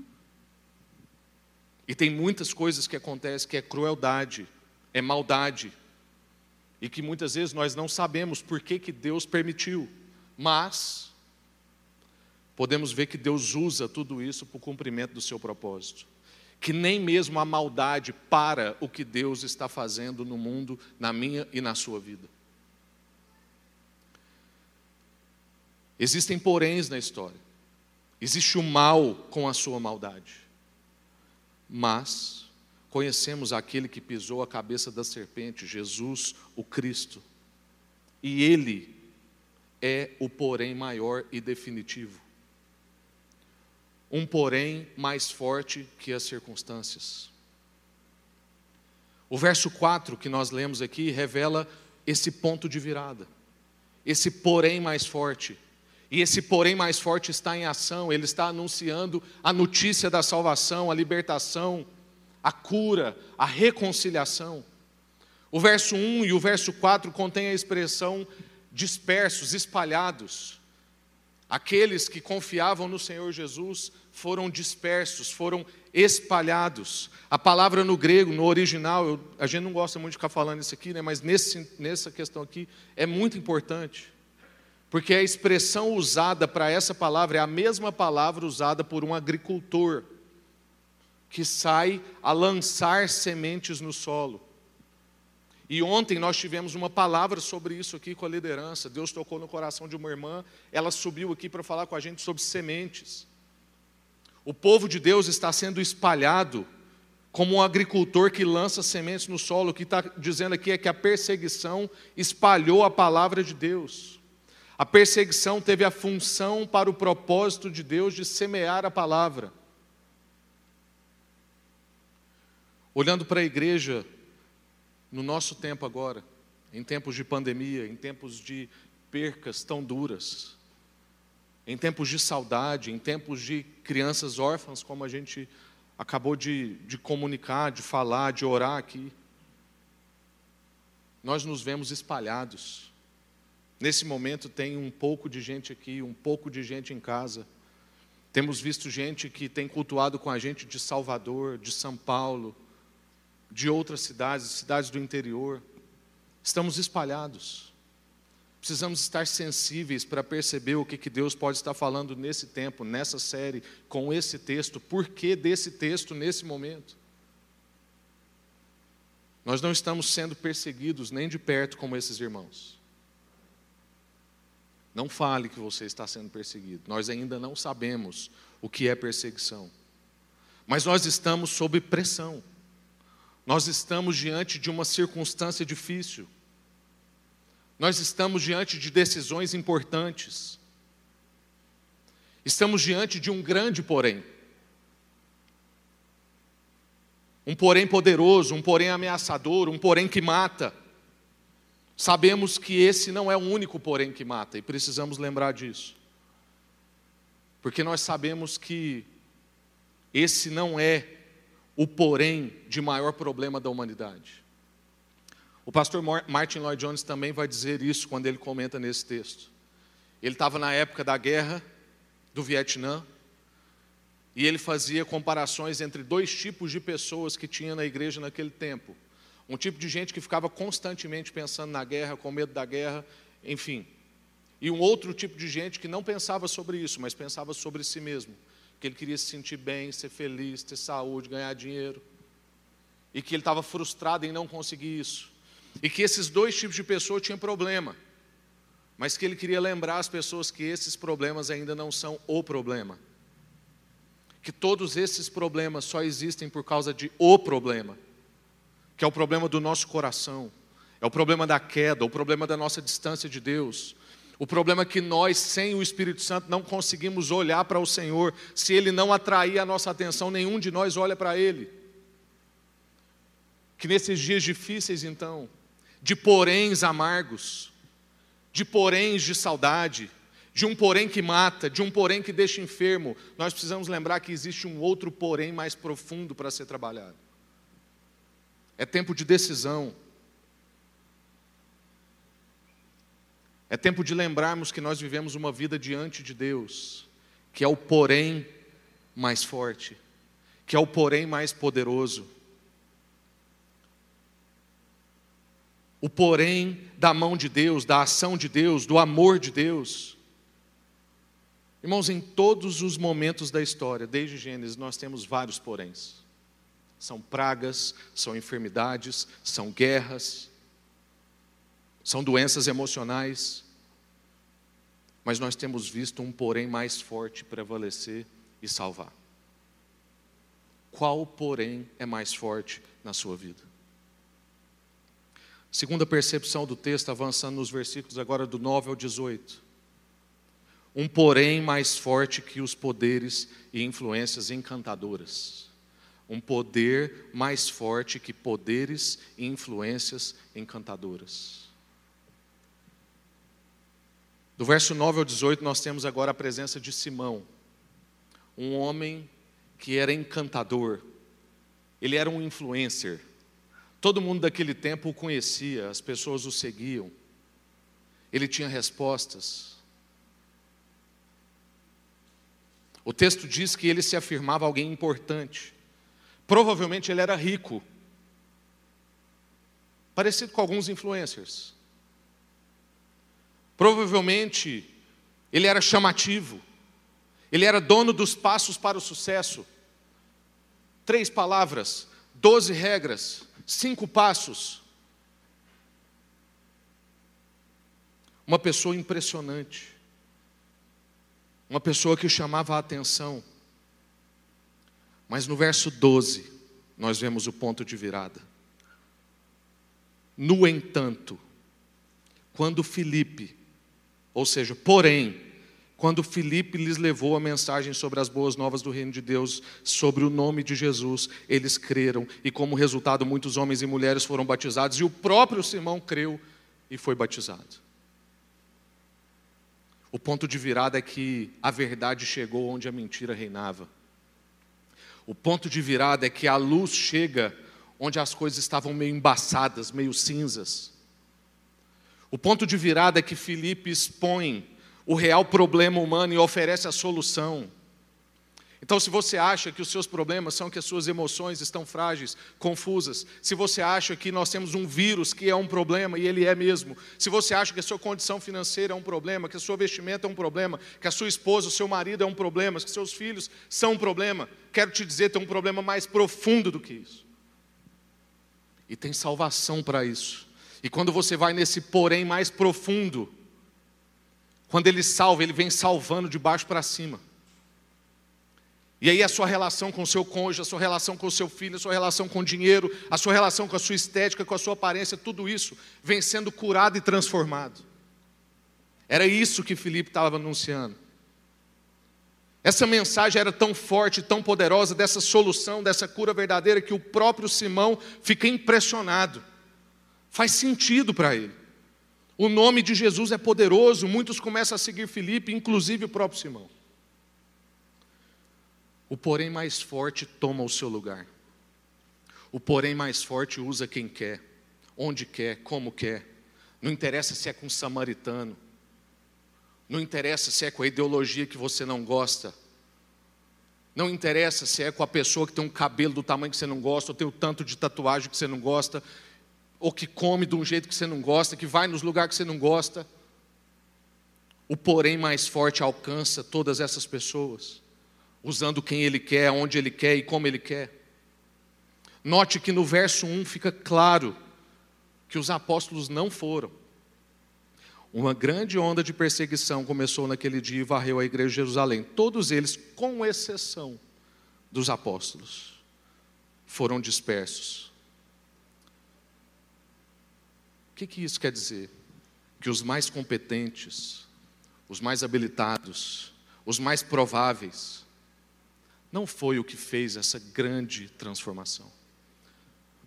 E tem muitas coisas que acontecem que é crueldade, é maldade, e que muitas vezes nós não sabemos por que, que Deus permitiu, mas podemos ver que Deus usa tudo isso para o cumprimento do seu propósito. Que nem mesmo a maldade para o que Deus está fazendo no mundo, na minha e na sua vida. Existem poréns na história. Existe o mal com a sua maldade. Mas conhecemos aquele que pisou a cabeça da serpente, Jesus, o Cristo. E ele é o porém maior e definitivo. Um porém mais forte que as circunstâncias. O verso 4 que nós lemos aqui revela esse ponto de virada. Esse porém mais forte e esse porém mais forte está em ação, ele está anunciando a notícia da salvação, a libertação, a cura, a reconciliação. O verso 1 e o verso 4 contém a expressão dispersos, espalhados. Aqueles que confiavam no Senhor Jesus foram dispersos, foram espalhados. A palavra no grego, no original, eu, a gente não gosta muito de ficar falando isso aqui, né, mas nesse, nessa questão aqui é muito importante. Porque a expressão usada para essa palavra é a mesma palavra usada por um agricultor que sai a lançar sementes no solo. E ontem nós tivemos uma palavra sobre isso aqui com a liderança. Deus tocou no coração de uma irmã, ela subiu aqui para falar com a gente sobre sementes. O povo de Deus está sendo espalhado como um agricultor que lança sementes no solo. O que está dizendo aqui é que a perseguição espalhou a palavra de Deus. A perseguição teve a função para o propósito de Deus de semear a palavra. Olhando para a igreja no nosso tempo agora, em tempos de pandemia, em tempos de percas tão duras, em tempos de saudade, em tempos de crianças órfãs, como a gente acabou de, de comunicar, de falar, de orar aqui, nós nos vemos espalhados Nesse momento tem um pouco de gente aqui, um pouco de gente em casa. Temos visto gente que tem cultuado com a gente de Salvador, de São Paulo, de outras cidades, cidades do interior. Estamos espalhados. Precisamos estar sensíveis para perceber o que, que Deus pode estar falando nesse tempo, nessa série, com esse texto, por que desse texto nesse momento. Nós não estamos sendo perseguidos nem de perto como esses irmãos. Não fale que você está sendo perseguido. Nós ainda não sabemos o que é perseguição. Mas nós estamos sob pressão. Nós estamos diante de uma circunstância difícil. Nós estamos diante de decisões importantes. Estamos diante de um grande porém. Um porém poderoso, um porém ameaçador, um porém que mata. Sabemos que esse não é o único porém que mata e precisamos lembrar disso. Porque nós sabemos que esse não é o porém de maior problema da humanidade. O pastor Martin Lloyd Jones também vai dizer isso quando ele comenta nesse texto. Ele estava na época da guerra do Vietnã e ele fazia comparações entre dois tipos de pessoas que tinha na igreja naquele tempo um tipo de gente que ficava constantemente pensando na guerra, com medo da guerra, enfim. E um outro tipo de gente que não pensava sobre isso, mas pensava sobre si mesmo. Que ele queria se sentir bem, ser feliz, ter saúde, ganhar dinheiro. E que ele estava frustrado em não conseguir isso. E que esses dois tipos de pessoa tinham problema. Mas que ele queria lembrar as pessoas que esses problemas ainda não são o problema. Que todos esses problemas só existem por causa de o problema, que é o problema do nosso coração, é o problema da queda, o problema da nossa distância de Deus, o problema que nós, sem o Espírito Santo, não conseguimos olhar para o Senhor. Se Ele não atrair a nossa atenção, nenhum de nós olha para Ele. Que nesses dias difíceis, então, de poréns amargos, de poréns de saudade, de um porém que mata, de um porém que deixa enfermo, nós precisamos lembrar que existe um outro porém mais profundo para ser trabalhado. É tempo de decisão. É tempo de lembrarmos que nós vivemos uma vida diante de Deus, que é o porém mais forte, que é o porém mais poderoso. O porém da mão de Deus, da ação de Deus, do amor de Deus. Irmãos, em todos os momentos da história, desde Gênesis, nós temos vários poréns. São pragas, são enfermidades, são guerras, são doenças emocionais, mas nós temos visto um porém mais forte prevalecer e salvar. Qual porém é mais forte na sua vida? Segunda percepção do texto, avançando nos versículos agora do 9 ao 18. Um porém mais forte que os poderes e influências encantadoras. Um poder mais forte que poderes e influências encantadoras. Do verso 9 ao 18, nós temos agora a presença de Simão, um homem que era encantador, ele era um influencer. Todo mundo daquele tempo o conhecia, as pessoas o seguiam, ele tinha respostas. O texto diz que ele se afirmava alguém importante, provavelmente ele era rico, parecido com alguns influencers. Provavelmente ele era chamativo, ele era dono dos passos para o sucesso. Três palavras, doze regras, cinco passos. Uma pessoa impressionante, uma pessoa que chamava a atenção. Mas no verso 12, nós vemos o ponto de virada. No entanto, quando Filipe ou seja, porém, quando Filipe lhes levou a mensagem sobre as boas novas do reino de Deus, sobre o nome de Jesus, eles creram, e como resultado, muitos homens e mulheres foram batizados, e o próprio Simão creu e foi batizado. O ponto de virada é que a verdade chegou onde a mentira reinava. O ponto de virada é que a luz chega onde as coisas estavam meio embaçadas, meio cinzas. O ponto de virada é que Filipe expõe o real problema humano e oferece a solução. Então, se você acha que os seus problemas são que as suas emoções estão frágeis, confusas, se você acha que nós temos um vírus que é um problema, e ele é mesmo, se você acha que a sua condição financeira é um problema, que a sua vestimenta é um problema, que a sua esposa, o seu marido é um problema, que seus filhos são um problema, quero te dizer, tem um problema mais profundo do que isso. E tem salvação para isso. E quando você vai nesse porém mais profundo, quando ele salva, ele vem salvando de baixo para cima. E aí a sua relação com o seu cônjuge, a sua relação com o seu filho, a sua relação com o dinheiro, a sua relação com a sua estética, com a sua aparência, tudo isso vem sendo curado e transformado. Era isso que Filipe estava anunciando. Essa mensagem era tão forte, tão poderosa, dessa solução, dessa cura verdadeira, que o próprio Simão fica impressionado. Faz sentido para ele. O nome de Jesus é poderoso, muitos começam a seguir Filipe, inclusive o próprio Simão. O porém mais forte toma o seu lugar. O porém mais forte usa quem quer, onde quer, como quer. Não interessa se é com um samaritano. Não interessa se é com a ideologia que você não gosta. Não interessa se é com a pessoa que tem um cabelo do tamanho que você não gosta, ou tem o tanto de tatuagem que você não gosta ou que come de um jeito que você não gosta, que vai nos lugares que você não gosta. O porém mais forte alcança todas essas pessoas, usando quem ele quer, onde ele quer e como ele quer. Note que no verso 1 fica claro que os apóstolos não foram. Uma grande onda de perseguição começou naquele dia e varreu a igreja de Jerusalém. Todos eles, com exceção dos apóstolos, foram dispersos. O que, que isso quer dizer? Que os mais competentes, os mais habilitados, os mais prováveis, não foi o que fez essa grande transformação.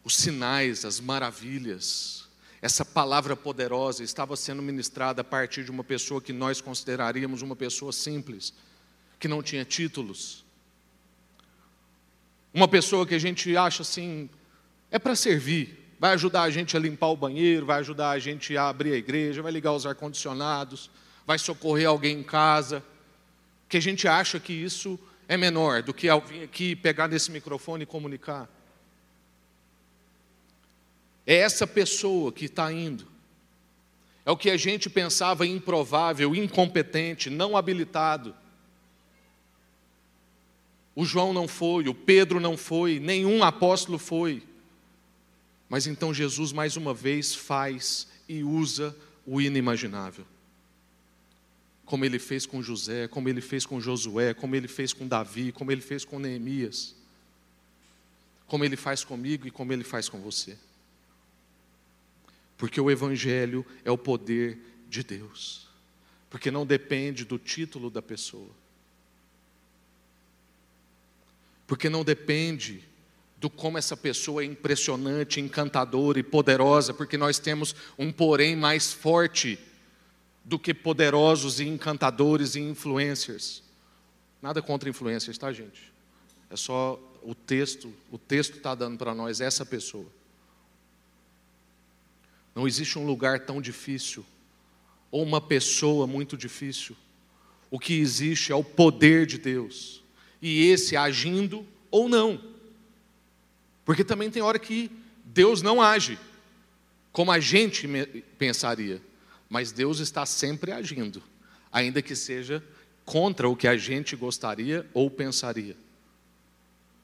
Os sinais, as maravilhas, essa palavra poderosa estava sendo ministrada a partir de uma pessoa que nós consideraríamos uma pessoa simples, que não tinha títulos. Uma pessoa que a gente acha assim, é para servir, vai ajudar a gente a limpar o banheiro, vai ajudar a gente a abrir a igreja, vai ligar os ar-condicionados, vai socorrer alguém em casa, que a gente acha que isso é menor do que vir aqui pegar nesse microfone e comunicar. É essa pessoa que está indo. É o que a gente pensava improvável, incompetente, não habilitado. O João não foi, o Pedro não foi, nenhum apóstolo foi. Mas então Jesus mais uma vez faz e usa o inimaginável como ele fez com José, como ele fez com Josué, como ele fez com Davi, como ele fez com Neemias, como ele faz comigo e como ele faz com você. Porque o Evangelho é o poder de Deus, porque não depende do título da pessoa, porque não depende do como essa pessoa é impressionante, encantadora e poderosa, porque nós temos um porém mais forte do que poderosos e encantadores e influencers. Nada contra influencers, tá, gente? É só o texto, o texto está dando para nós essa pessoa. Não existe um lugar tão difícil, ou uma pessoa muito difícil. O que existe é o poder de Deus, e esse agindo ou não. Porque também tem hora que Deus não age como a gente pensaria. Mas Deus está sempre agindo, ainda que seja contra o que a gente gostaria ou pensaria.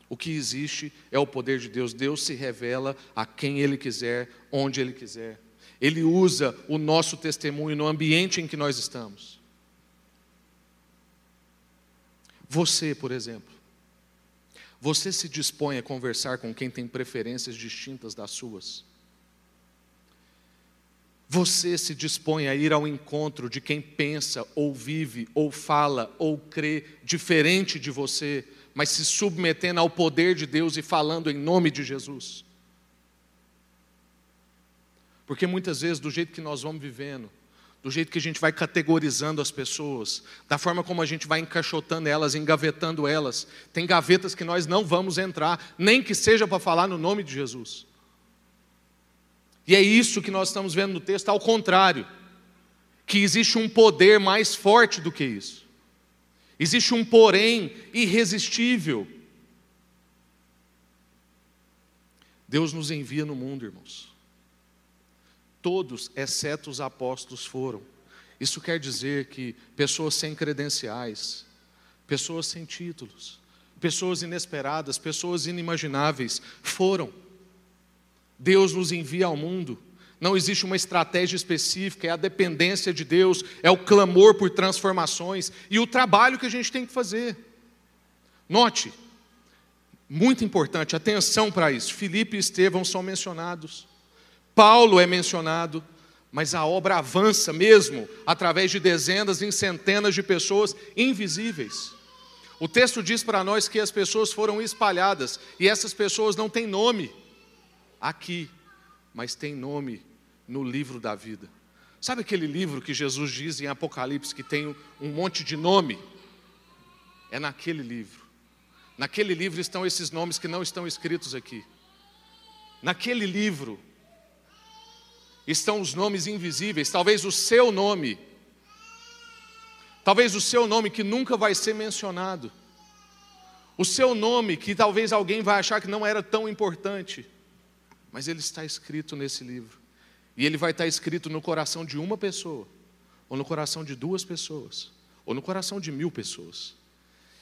O que existe é o poder de Deus. Deus se revela a quem Ele quiser, onde Ele quiser. Ele usa o nosso testemunho no ambiente em que nós estamos. Você, por exemplo, você se dispõe a conversar com quem tem preferências distintas das suas? Você se dispõe a ir ao encontro de quem pensa, ou vive, ou fala, ou crê diferente de você, mas se submetendo ao poder de Deus e falando em nome de Jesus? Porque muitas vezes, do jeito que nós vamos vivendo, do jeito que a gente vai categorizando as pessoas, da forma como a gente vai encaixotando elas, engavetando elas, tem gavetas que nós não vamos entrar, nem que seja para falar no nome de Jesus. E é isso que nós estamos vendo no texto, ao contrário, que existe um poder mais forte do que isso. Existe um porém irresistível. Deus nos envia no mundo, irmãos. Todos, exceto os apóstolos, foram. Isso quer dizer que pessoas sem credenciais, pessoas sem títulos, pessoas inesperadas, pessoas inimagináveis foram. Deus nos envia ao mundo. Não existe uma estratégia específica, é a dependência de Deus, é o clamor por transformações e o trabalho que a gente tem que fazer. Note, muito importante, atenção para isso. Filipe e Estevão são mencionados, Paulo é mencionado, mas a obra avança mesmo através de dezenas e centenas de pessoas invisíveis. O texto diz para nós que as pessoas foram espalhadas e essas pessoas não têm nome aqui, mas tem nome no livro da vida. Sabe aquele livro que Jesus diz em Apocalipse que tem um monte de nome? É naquele livro. Naquele livro estão esses nomes que não estão escritos aqui. Naquele livro estão os nomes invisíveis, talvez o seu nome, talvez o seu nome que nunca vai ser mencionado, o seu nome que talvez alguém vai achar que não era tão importante mas ele está escrito nesse livro. E ele vai estar escrito no coração de uma pessoa, ou no coração de duas pessoas, ou no coração de mil pessoas.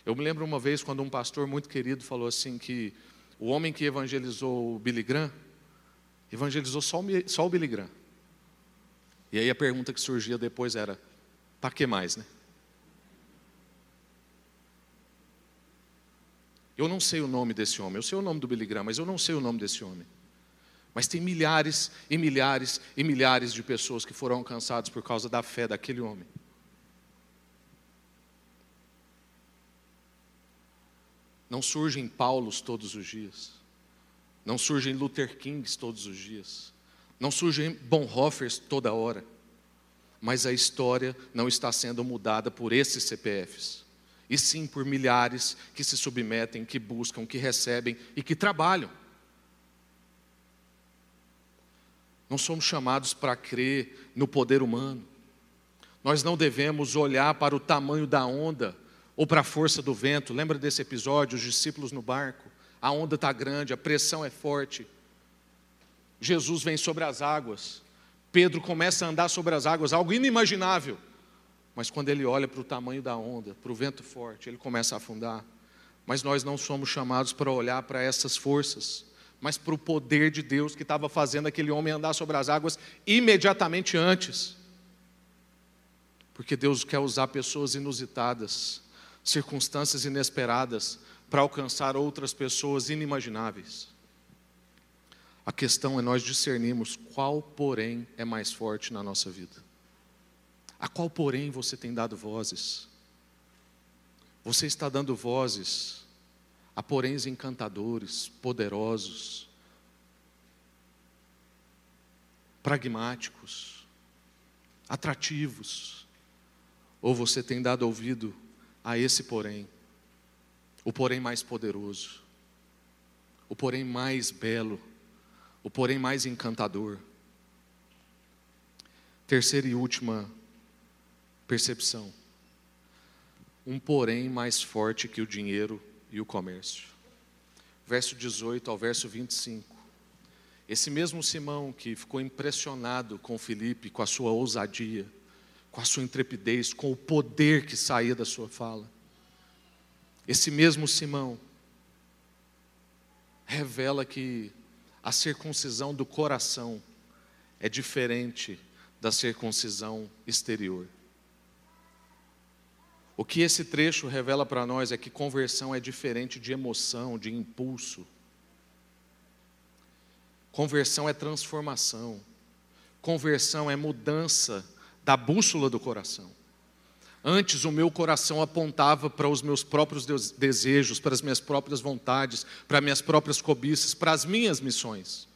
Eu me lembro uma vez quando um pastor muito querido falou assim que o homem que evangelizou o Billy Graham, Evangelizou só o, só o Billy Graham. E aí a pergunta que surgia depois era: para que mais, né? Eu não sei o nome desse homem, eu sei o nome do Billy Graham, mas eu não sei o nome desse homem. Mas tem milhares e milhares e milhares de pessoas que foram alcançadas por causa da fé daquele homem. Não surgem Paulos todos os dias. Não surgem Luther Kings todos os dias. Não surgem Bonhoeffers toda hora. Mas a história não está sendo mudada por esses CPFs. E sim por milhares que se submetem, que buscam, que recebem e que trabalham. Não somos chamados para crer no poder humano. Nós não devemos olhar para o tamanho da onda ou para a força do vento. Lembra desse episódio, os discípulos no barco? A onda está grande, a pressão é forte. Jesus vem sobre as águas. Pedro começa a andar sobre as águas, algo inimaginável. Mas quando ele olha para o tamanho da onda, para o vento forte, ele começa a afundar. Mas nós não somos chamados para olhar para essas forças, mas para o poder de Deus que estava fazendo aquele homem andar sobre as águas imediatamente antes. Porque Deus quer usar pessoas inusitadas circunstâncias inesperadas para alcançar outras pessoas inimagináveis. A questão é nós discernirmos qual, porém, é mais forte na nossa vida. A qual, porém, você tem dado vozes? Você está dando vozes a poréns encantadores, poderosos, pragmáticos, atrativos? Ou você tem dado ouvido a esse porém, o porém mais poderoso, o porém mais belo, o porém mais encantador. Terceira e última percepção. Um porém mais forte que o dinheiro e o comércio. Verso 18 ao verso 25. Esse mesmo Simão que ficou impressionado com Felipe, com a sua ousadia, com a sua intrepidez, com o poder que saía da sua fala. Esse mesmo Simão revela que a circuncisão do coração é diferente da circuncisão exterior. O que esse trecho revela para nós é que conversão é diferente de emoção, de impulso. Conversão é transformação. Conversão é mudança da bússola do coração. Antes o meu coração apontava para os meus próprios desejos, para as minhas próprias vontades, para as minhas próprias cobiças, para as minhas missões.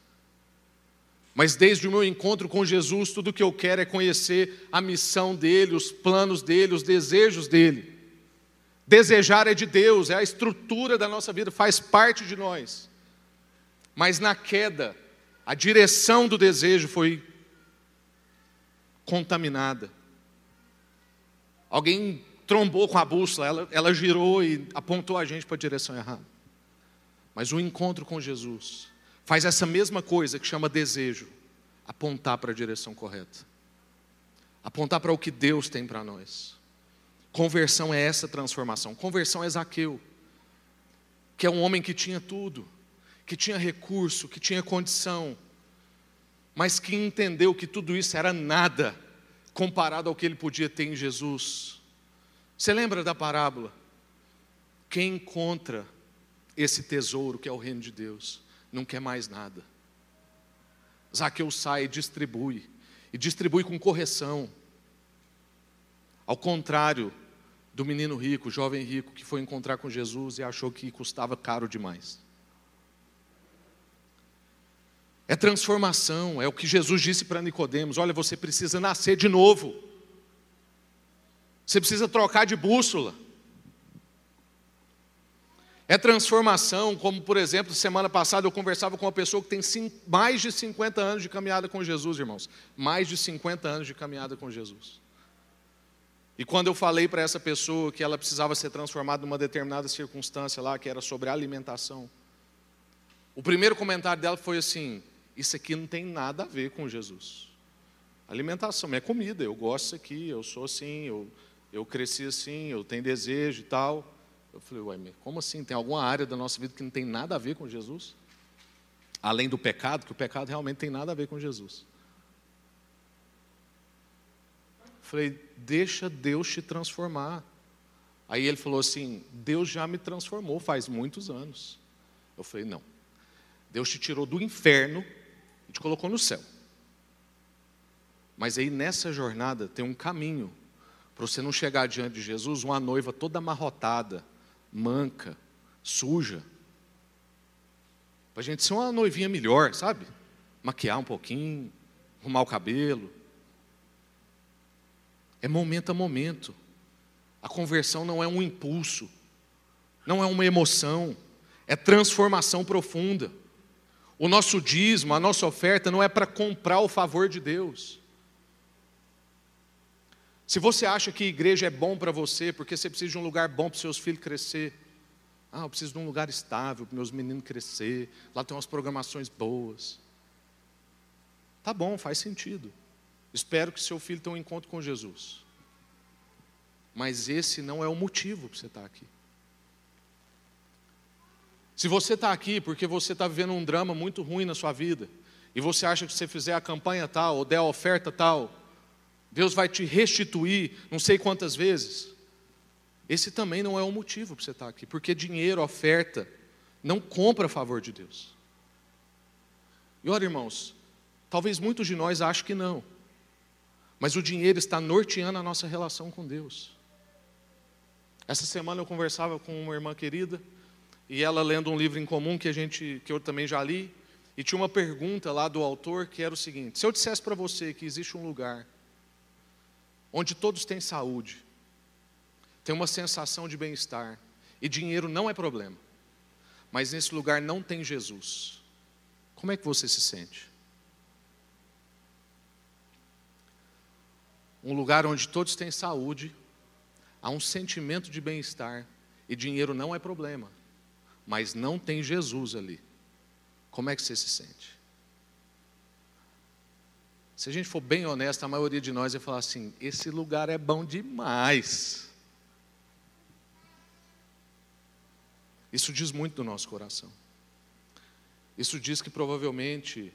Mas desde o meu encontro com Jesus, tudo que eu quero é conhecer a missão dele, os planos dele, os desejos dele. Desejar é de Deus, é a estrutura da nossa vida, faz parte de nós. Mas na queda, a direção do desejo foi contaminada. Alguém trombou com a bússola, ela, ela girou e apontou a gente para a direção errada. Mas o encontro com Jesus faz essa mesma coisa que chama desejo, apontar para a direção correta. Apontar para o que Deus tem para nós. Conversão é essa transformação. Conversão é Zaqueu, que é um homem que tinha tudo, que tinha recurso, que tinha condição, mas que entendeu que tudo isso era nada comparado ao que ele podia ter em Jesus. Você lembra da parábola? Quem encontra esse tesouro que é o reino de Deus, não quer mais nada. Zaqueu sai e distribui, e distribui com correção. Ao contrário do menino rico, jovem rico, que foi encontrar com Jesus e achou que custava caro demais. É transformação, é o que Jesus disse para Nicodemos: olha, você precisa nascer de novo. Você precisa trocar de bússola. É transformação, como por exemplo, semana passada eu conversava com uma pessoa que tem mais de 50 anos de caminhada com Jesus, irmãos. Mais de 50 anos de caminhada com Jesus. E quando eu falei para essa pessoa que ela precisava ser transformada numa determinada circunstância lá, que era sobre alimentação, o primeiro comentário dela foi assim: isso aqui não tem nada a ver com Jesus. Alimentação, é comida, eu gosto disso aqui, eu sou assim, eu, eu cresci assim, eu tenho desejo e tal. Eu falei, ué, como assim? Tem alguma área da nossa vida que não tem nada a ver com Jesus? além do pecado, que o pecado realmente tem nada a ver com Jesus. Falei, deixa Deus te transformar. Aí ele falou assim: Deus já me transformou faz muitos anos. Eu falei: não. Deus te tirou do inferno e te colocou no céu. Mas aí nessa jornada tem um caminho para você não chegar diante de Jesus uma noiva toda amarrotada, manca, suja. Para a gente ser uma noivinha melhor, sabe? Maquiar um pouquinho, arrumar o cabelo. É momento a momento. A conversão não é um impulso, não é uma emoção, é transformação profunda. O nosso dízimo, a nossa oferta não é para comprar o favor de Deus. Se você acha que igreja é bom para você, porque você precisa de um lugar bom para os seus filhos crescer. Ah, eu preciso de um lugar estável para meus meninos crescer. Lá tem umas programações boas. Tá bom, faz sentido. Espero que seu filho tenha um encontro com Jesus. Mas esse não é o motivo para você estar aqui. Se você está aqui porque você está vivendo um drama muito ruim na sua vida, e você acha que se você fizer a campanha tal, ou der a oferta tal, Deus vai te restituir não sei quantas vezes. Esse também não é o motivo para você estar aqui, porque dinheiro, oferta, não compra a favor de Deus. E olha, irmãos, talvez muitos de nós achem que não, mas o dinheiro está norteando a nossa relação com Deus. Essa semana eu conversava com uma irmã querida e ela lendo um livro em comum que a gente que eu também já li e tinha uma pergunta lá do autor que era o seguinte: se eu dissesse para você que existe um lugar onde todos têm saúde, têm uma sensação de bem-estar e dinheiro não é problema, mas nesse lugar não tem Jesus, como é que você se sente? Um lugar onde todos têm saúde, há um sentimento de bem-estar e dinheiro não é problema, mas não tem Jesus ali. Como é que você se sente? Se a gente for bem honesto, a maioria de nós vai falar assim: esse lugar é bom demais. Isso diz muito do nosso coração. Isso diz que provavelmente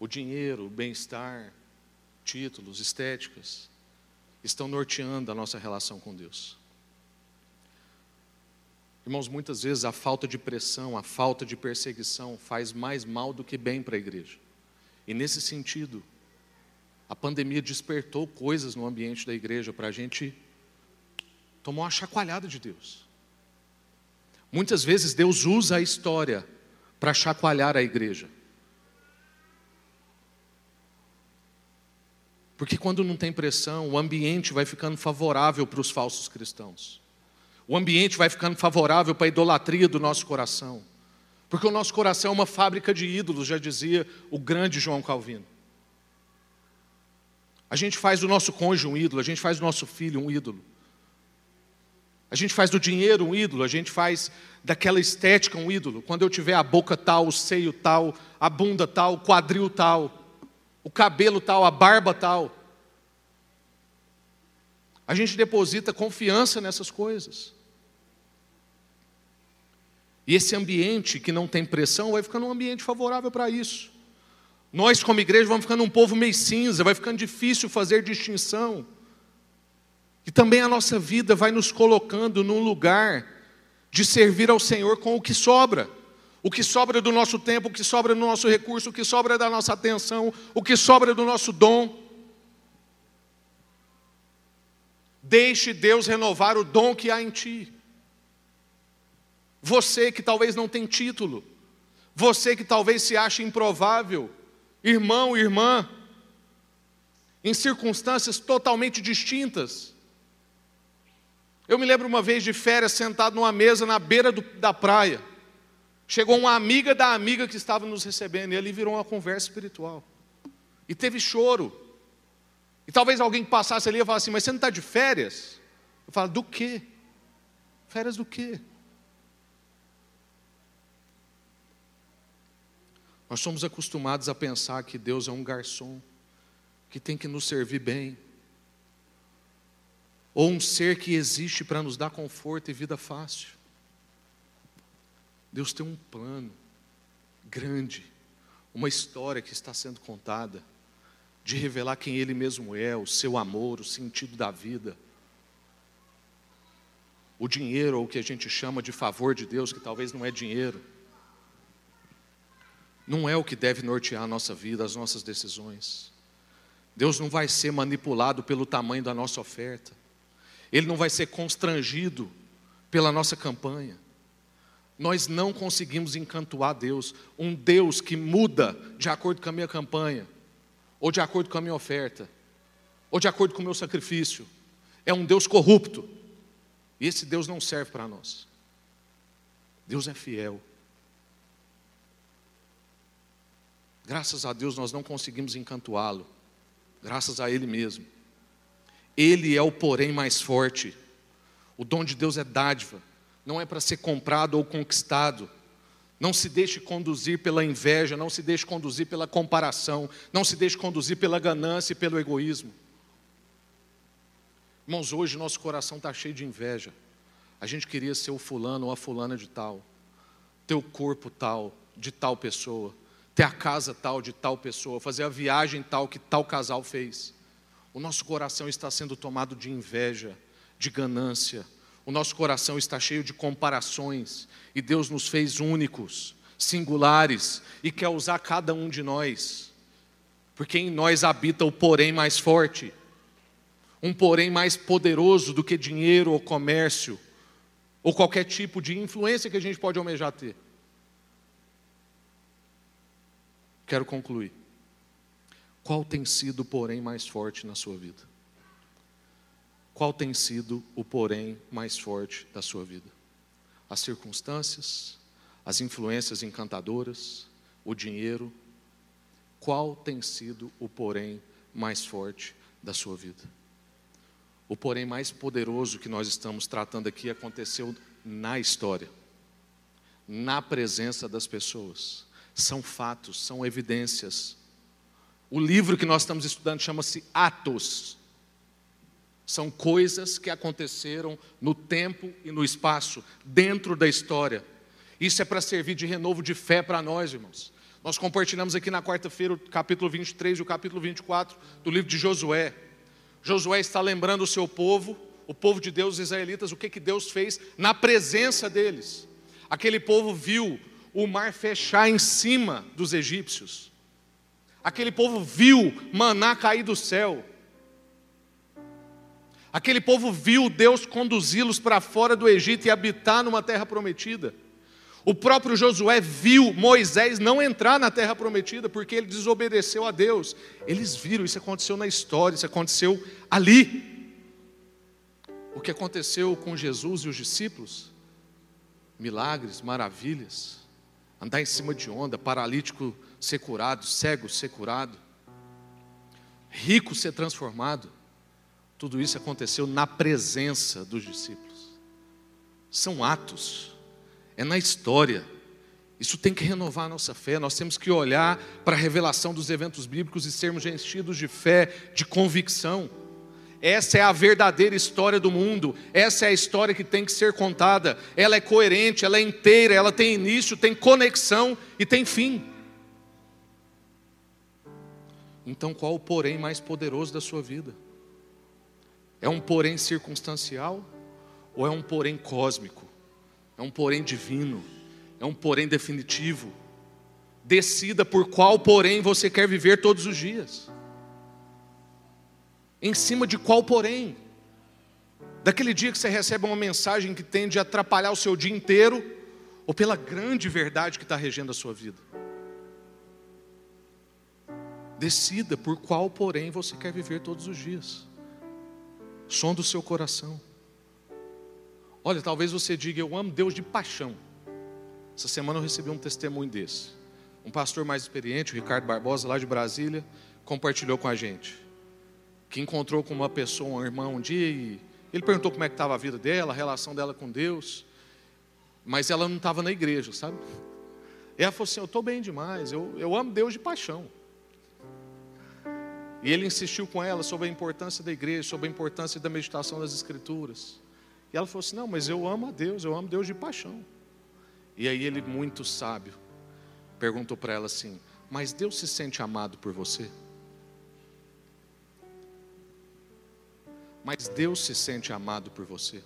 o dinheiro, o bem-estar, títulos, estéticas, estão norteando a nossa relação com Deus. Irmãos, muitas vezes a falta de pressão, a falta de perseguição faz mais mal do que bem para a igreja. E nesse sentido, a pandemia despertou coisas no ambiente da igreja para a gente tomar uma chacoalhada de Deus. Muitas vezes Deus usa a história para chacoalhar a igreja. Porque quando não tem pressão, o ambiente vai ficando favorável para os falsos cristãos. O ambiente vai ficando favorável para a idolatria do nosso coração. Porque o nosso coração é uma fábrica de ídolos, já dizia o grande João Calvino. A gente faz do nosso cônjuge um ídolo, a gente faz do nosso filho um ídolo. A gente faz do dinheiro um ídolo, a gente faz daquela estética um ídolo. Quando eu tiver a boca tal, o seio tal, a bunda tal, o quadril tal, o cabelo tal, a barba tal. A gente deposita confiança nessas coisas. E esse ambiente que não tem pressão vai ficando um ambiente favorável para isso. Nós, como igreja, vamos ficando um povo meio cinza, vai ficando difícil fazer distinção. E também a nossa vida vai nos colocando num lugar de servir ao Senhor com o que sobra o que sobra do nosso tempo, o que sobra do nosso recurso, o que sobra da nossa atenção, o que sobra do nosso dom. Deixe Deus renovar o dom que há em ti. Você que talvez não tem título, você que talvez se ache improvável, irmão, irmã, em circunstâncias totalmente distintas. Eu me lembro uma vez de férias sentado numa mesa na beira do, da praia. Chegou uma amiga da amiga que estava nos recebendo, e ali virou uma conversa espiritual. E teve choro. E talvez alguém passasse ali e falasse assim: Mas você não está de férias? Eu falo: Do quê? Férias do quê? Nós somos acostumados a pensar que Deus é um garçom, que tem que nos servir bem, ou um ser que existe para nos dar conforto e vida fácil. Deus tem um plano grande, uma história que está sendo contada, de revelar quem Ele mesmo é, o seu amor, o sentido da vida. O dinheiro, ou o que a gente chama de favor de Deus, que talvez não é dinheiro, não é o que deve nortear a nossa vida, as nossas decisões. Deus não vai ser manipulado pelo tamanho da nossa oferta, Ele não vai ser constrangido pela nossa campanha. Nós não conseguimos encantuar Deus, um Deus que muda de acordo com a minha campanha, ou de acordo com a minha oferta, ou de acordo com o meu sacrifício. É um Deus corrupto. E esse Deus não serve para nós. Deus é fiel. Graças a Deus nós não conseguimos encantuá-lo, graças a Ele mesmo. Ele é o porém mais forte. O dom de Deus é dádiva não é para ser comprado ou conquistado. Não se deixe conduzir pela inveja, não se deixe conduzir pela comparação, não se deixe conduzir pela ganância e pelo egoísmo. Irmãos, hoje nosso coração está cheio de inveja. A gente queria ser o fulano ou a fulana de tal, ter o corpo tal, de tal pessoa, ter a casa tal, de tal pessoa, fazer a viagem tal que tal casal fez. O nosso coração está sendo tomado de inveja, de ganância, o nosso coração está cheio de comparações e Deus nos fez únicos, singulares e quer usar cada um de nós, porque em nós habita o porém mais forte, um porém mais poderoso do que dinheiro ou comércio, ou qualquer tipo de influência que a gente pode almejar ter. Quero concluir. Qual tem sido o porém mais forte na sua vida? Qual tem sido o porém mais forte da sua vida? As circunstâncias, as influências encantadoras, o dinheiro? Qual tem sido o porém mais forte da sua vida? O porém mais poderoso que nós estamos tratando aqui aconteceu na história, na presença das pessoas. São fatos, são evidências. O livro que nós estamos estudando chama-se Atos. São coisas que aconteceram no tempo e no espaço, dentro da história. Isso é para servir de renovo de fé para nós, irmãos. Nós compartilhamos aqui na quarta-feira o capítulo 23 e o capítulo 24 do livro de Josué. Josué está lembrando o seu povo, o povo de Deus, os israelitas, o que, que Deus fez na presença deles. Aquele povo viu o mar fechar em cima dos egípcios. Aquele povo viu maná cair do céu. Aquele povo viu Deus conduzi-los para fora do Egito e habitar numa terra prometida. O próprio Josué viu Moisés não entrar na terra prometida porque ele desobedeceu a Deus. Eles viram, isso aconteceu na história, isso aconteceu ali. O que aconteceu com Jesus e os discípulos? Milagres, maravilhas, andar em cima de onda, paralítico ser curado, cego ser curado, rico ser transformado. Tudo isso aconteceu na presença dos discípulos. São atos, é na história. Isso tem que renovar a nossa fé. Nós temos que olhar para a revelação dos eventos bíblicos e sermos enchidos de fé, de convicção. Essa é a verdadeira história do mundo. Essa é a história que tem que ser contada. Ela é coerente, ela é inteira, ela tem início, tem conexão e tem fim. Então, qual o porém mais poderoso da sua vida? É um porém circunstancial ou é um porém cósmico? É um porém divino? É um porém definitivo? Decida por qual porém você quer viver todos os dias. Em cima de qual porém? Daquele dia que você recebe uma mensagem que tende a atrapalhar o seu dia inteiro, ou pela grande verdade que está regendo a sua vida? Decida por qual porém você quer viver todos os dias som do seu coração. Olha, talvez você diga, eu amo Deus de paixão. Essa semana eu recebi um testemunho desse. Um pastor mais experiente, o Ricardo Barbosa, lá de Brasília, compartilhou com a gente. Que encontrou com uma pessoa, um irmão, um dia, e ele perguntou como é que estava a vida dela, a relação dela com Deus. Mas ela não estava na igreja, sabe? E ela falou assim: Eu estou bem demais, eu, eu amo Deus de paixão. E ele insistiu com ela sobre a importância da igreja, sobre a importância da meditação das Escrituras. E ela falou assim: Não, mas eu amo a Deus, eu amo Deus de paixão. E aí ele, muito sábio, perguntou para ela assim: Mas Deus se sente amado por você? Mas Deus se sente amado por você?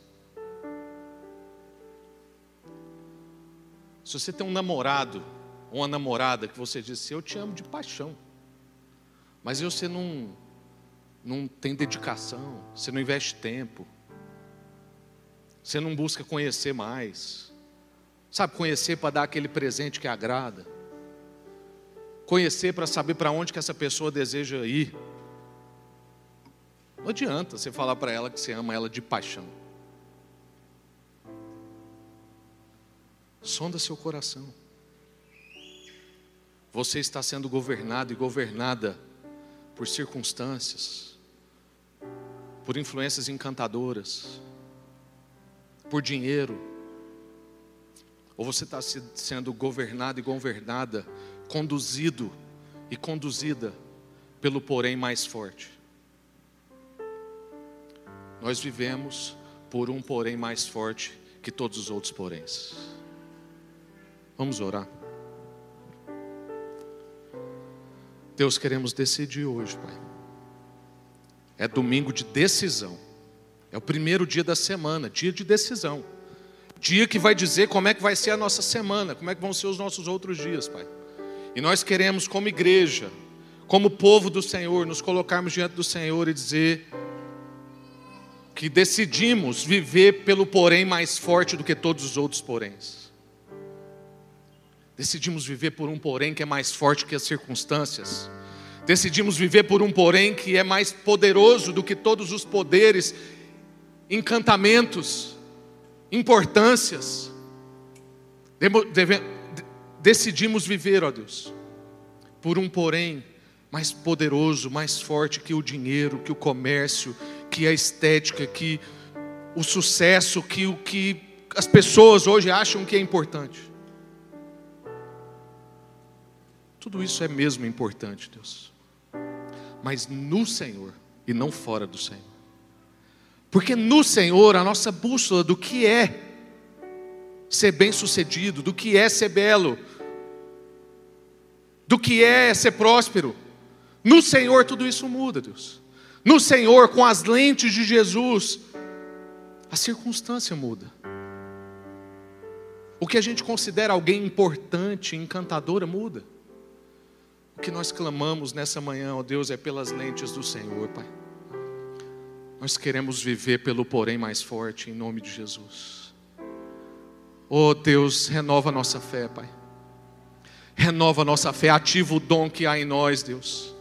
Se você tem um namorado ou uma namorada que você diz, eu te amo de paixão, mas você não, não tem dedicação, você não investe tempo, você não busca conhecer mais, sabe, conhecer para dar aquele presente que agrada, conhecer para saber para onde que essa pessoa deseja ir. Não adianta você falar para ela que você ama ela de paixão. Sonda seu coração. Você está sendo governado e governada por circunstâncias, por influências encantadoras, por dinheiro, ou você está sendo governado e governada, conduzido e conduzida pelo porém mais forte. Nós vivemos por um porém mais forte que todos os outros poréns. Vamos orar. Deus, queremos decidir hoje, Pai. É domingo de decisão. É o primeiro dia da semana, dia de decisão. Dia que vai dizer como é que vai ser a nossa semana, como é que vão ser os nossos outros dias, Pai. E nós queremos, como igreja, como povo do Senhor, nos colocarmos diante do Senhor e dizer que decidimos viver pelo porém mais forte do que todos os outros poréns. Decidimos viver por um porém que é mais forte que as circunstâncias. Decidimos viver por um porém que é mais poderoso do que todos os poderes, encantamentos, importâncias. Deve, decidimos viver, ó Deus, por um porém mais poderoso, mais forte que o dinheiro, que o comércio, que a estética, que o sucesso, que o que as pessoas hoje acham que é importante. Tudo isso é mesmo importante, Deus. Mas no Senhor e não fora do Senhor. Porque no Senhor a nossa bússola do que é ser bem-sucedido, do que é ser belo, do que é ser próspero. No Senhor tudo isso muda, Deus. No Senhor, com as lentes de Jesus, a circunstância muda. O que a gente considera alguém importante, encantadora, muda. O que nós clamamos nessa manhã, ó Deus, é pelas lentes do Senhor, Pai. Nós queremos viver pelo porém mais forte, em nome de Jesus. Oh Deus, renova nossa fé, Pai. Renova nossa fé, ativa o dom que há em nós, Deus.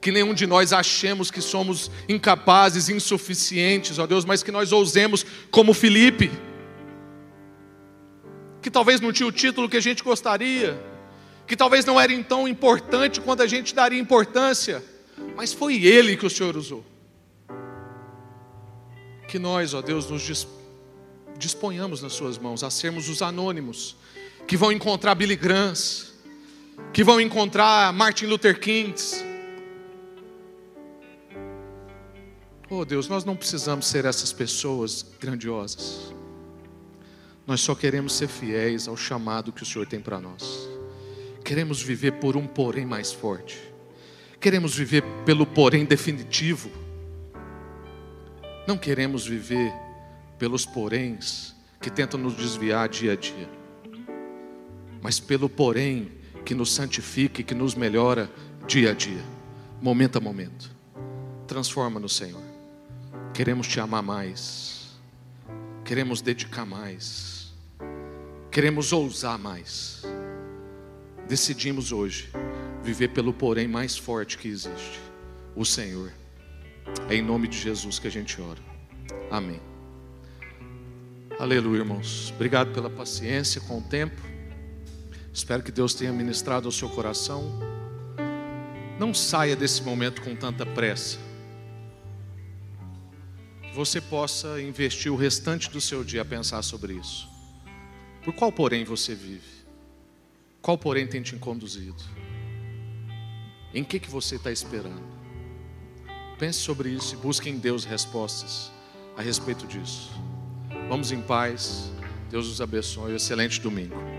Que nenhum de nós achemos que somos incapazes, insuficientes, ó Deus, mas que nós ousemos como Felipe, que talvez não tinha o título que a gente gostaria, que talvez não era tão importante quanto a gente daria importância, mas foi Ele que o Senhor usou. Que nós, ó Deus, nos disponhamos nas Suas mãos a sermos os anônimos, que vão encontrar Billy Grahams, que vão encontrar Martin Luther Kings. Oh Deus, nós não precisamos ser essas pessoas grandiosas. Nós só queremos ser fiéis ao chamado que o Senhor tem para nós. Queremos viver por um porém mais forte. Queremos viver pelo porém definitivo. Não queremos viver pelos poréns que tentam nos desviar dia a dia, mas pelo porém que nos santifica e que nos melhora dia a dia, momento a momento. Transforma no Senhor. Queremos te amar mais, queremos dedicar mais, queremos ousar mais decidimos hoje viver pelo porém mais forte que existe, o Senhor. É em nome de Jesus que a gente ora. Amém. Aleluia, irmãos. Obrigado pela paciência com o tempo. Espero que Deus tenha ministrado ao seu coração. Não saia desse momento com tanta pressa. Você possa investir o restante do seu dia a pensar sobre isso. Por qual, porém, você vive? Qual, porém, tem te conduzido? Em que, que você está esperando? Pense sobre isso e busque em Deus respostas a respeito disso. Vamos em paz. Deus os abençoe. Excelente domingo.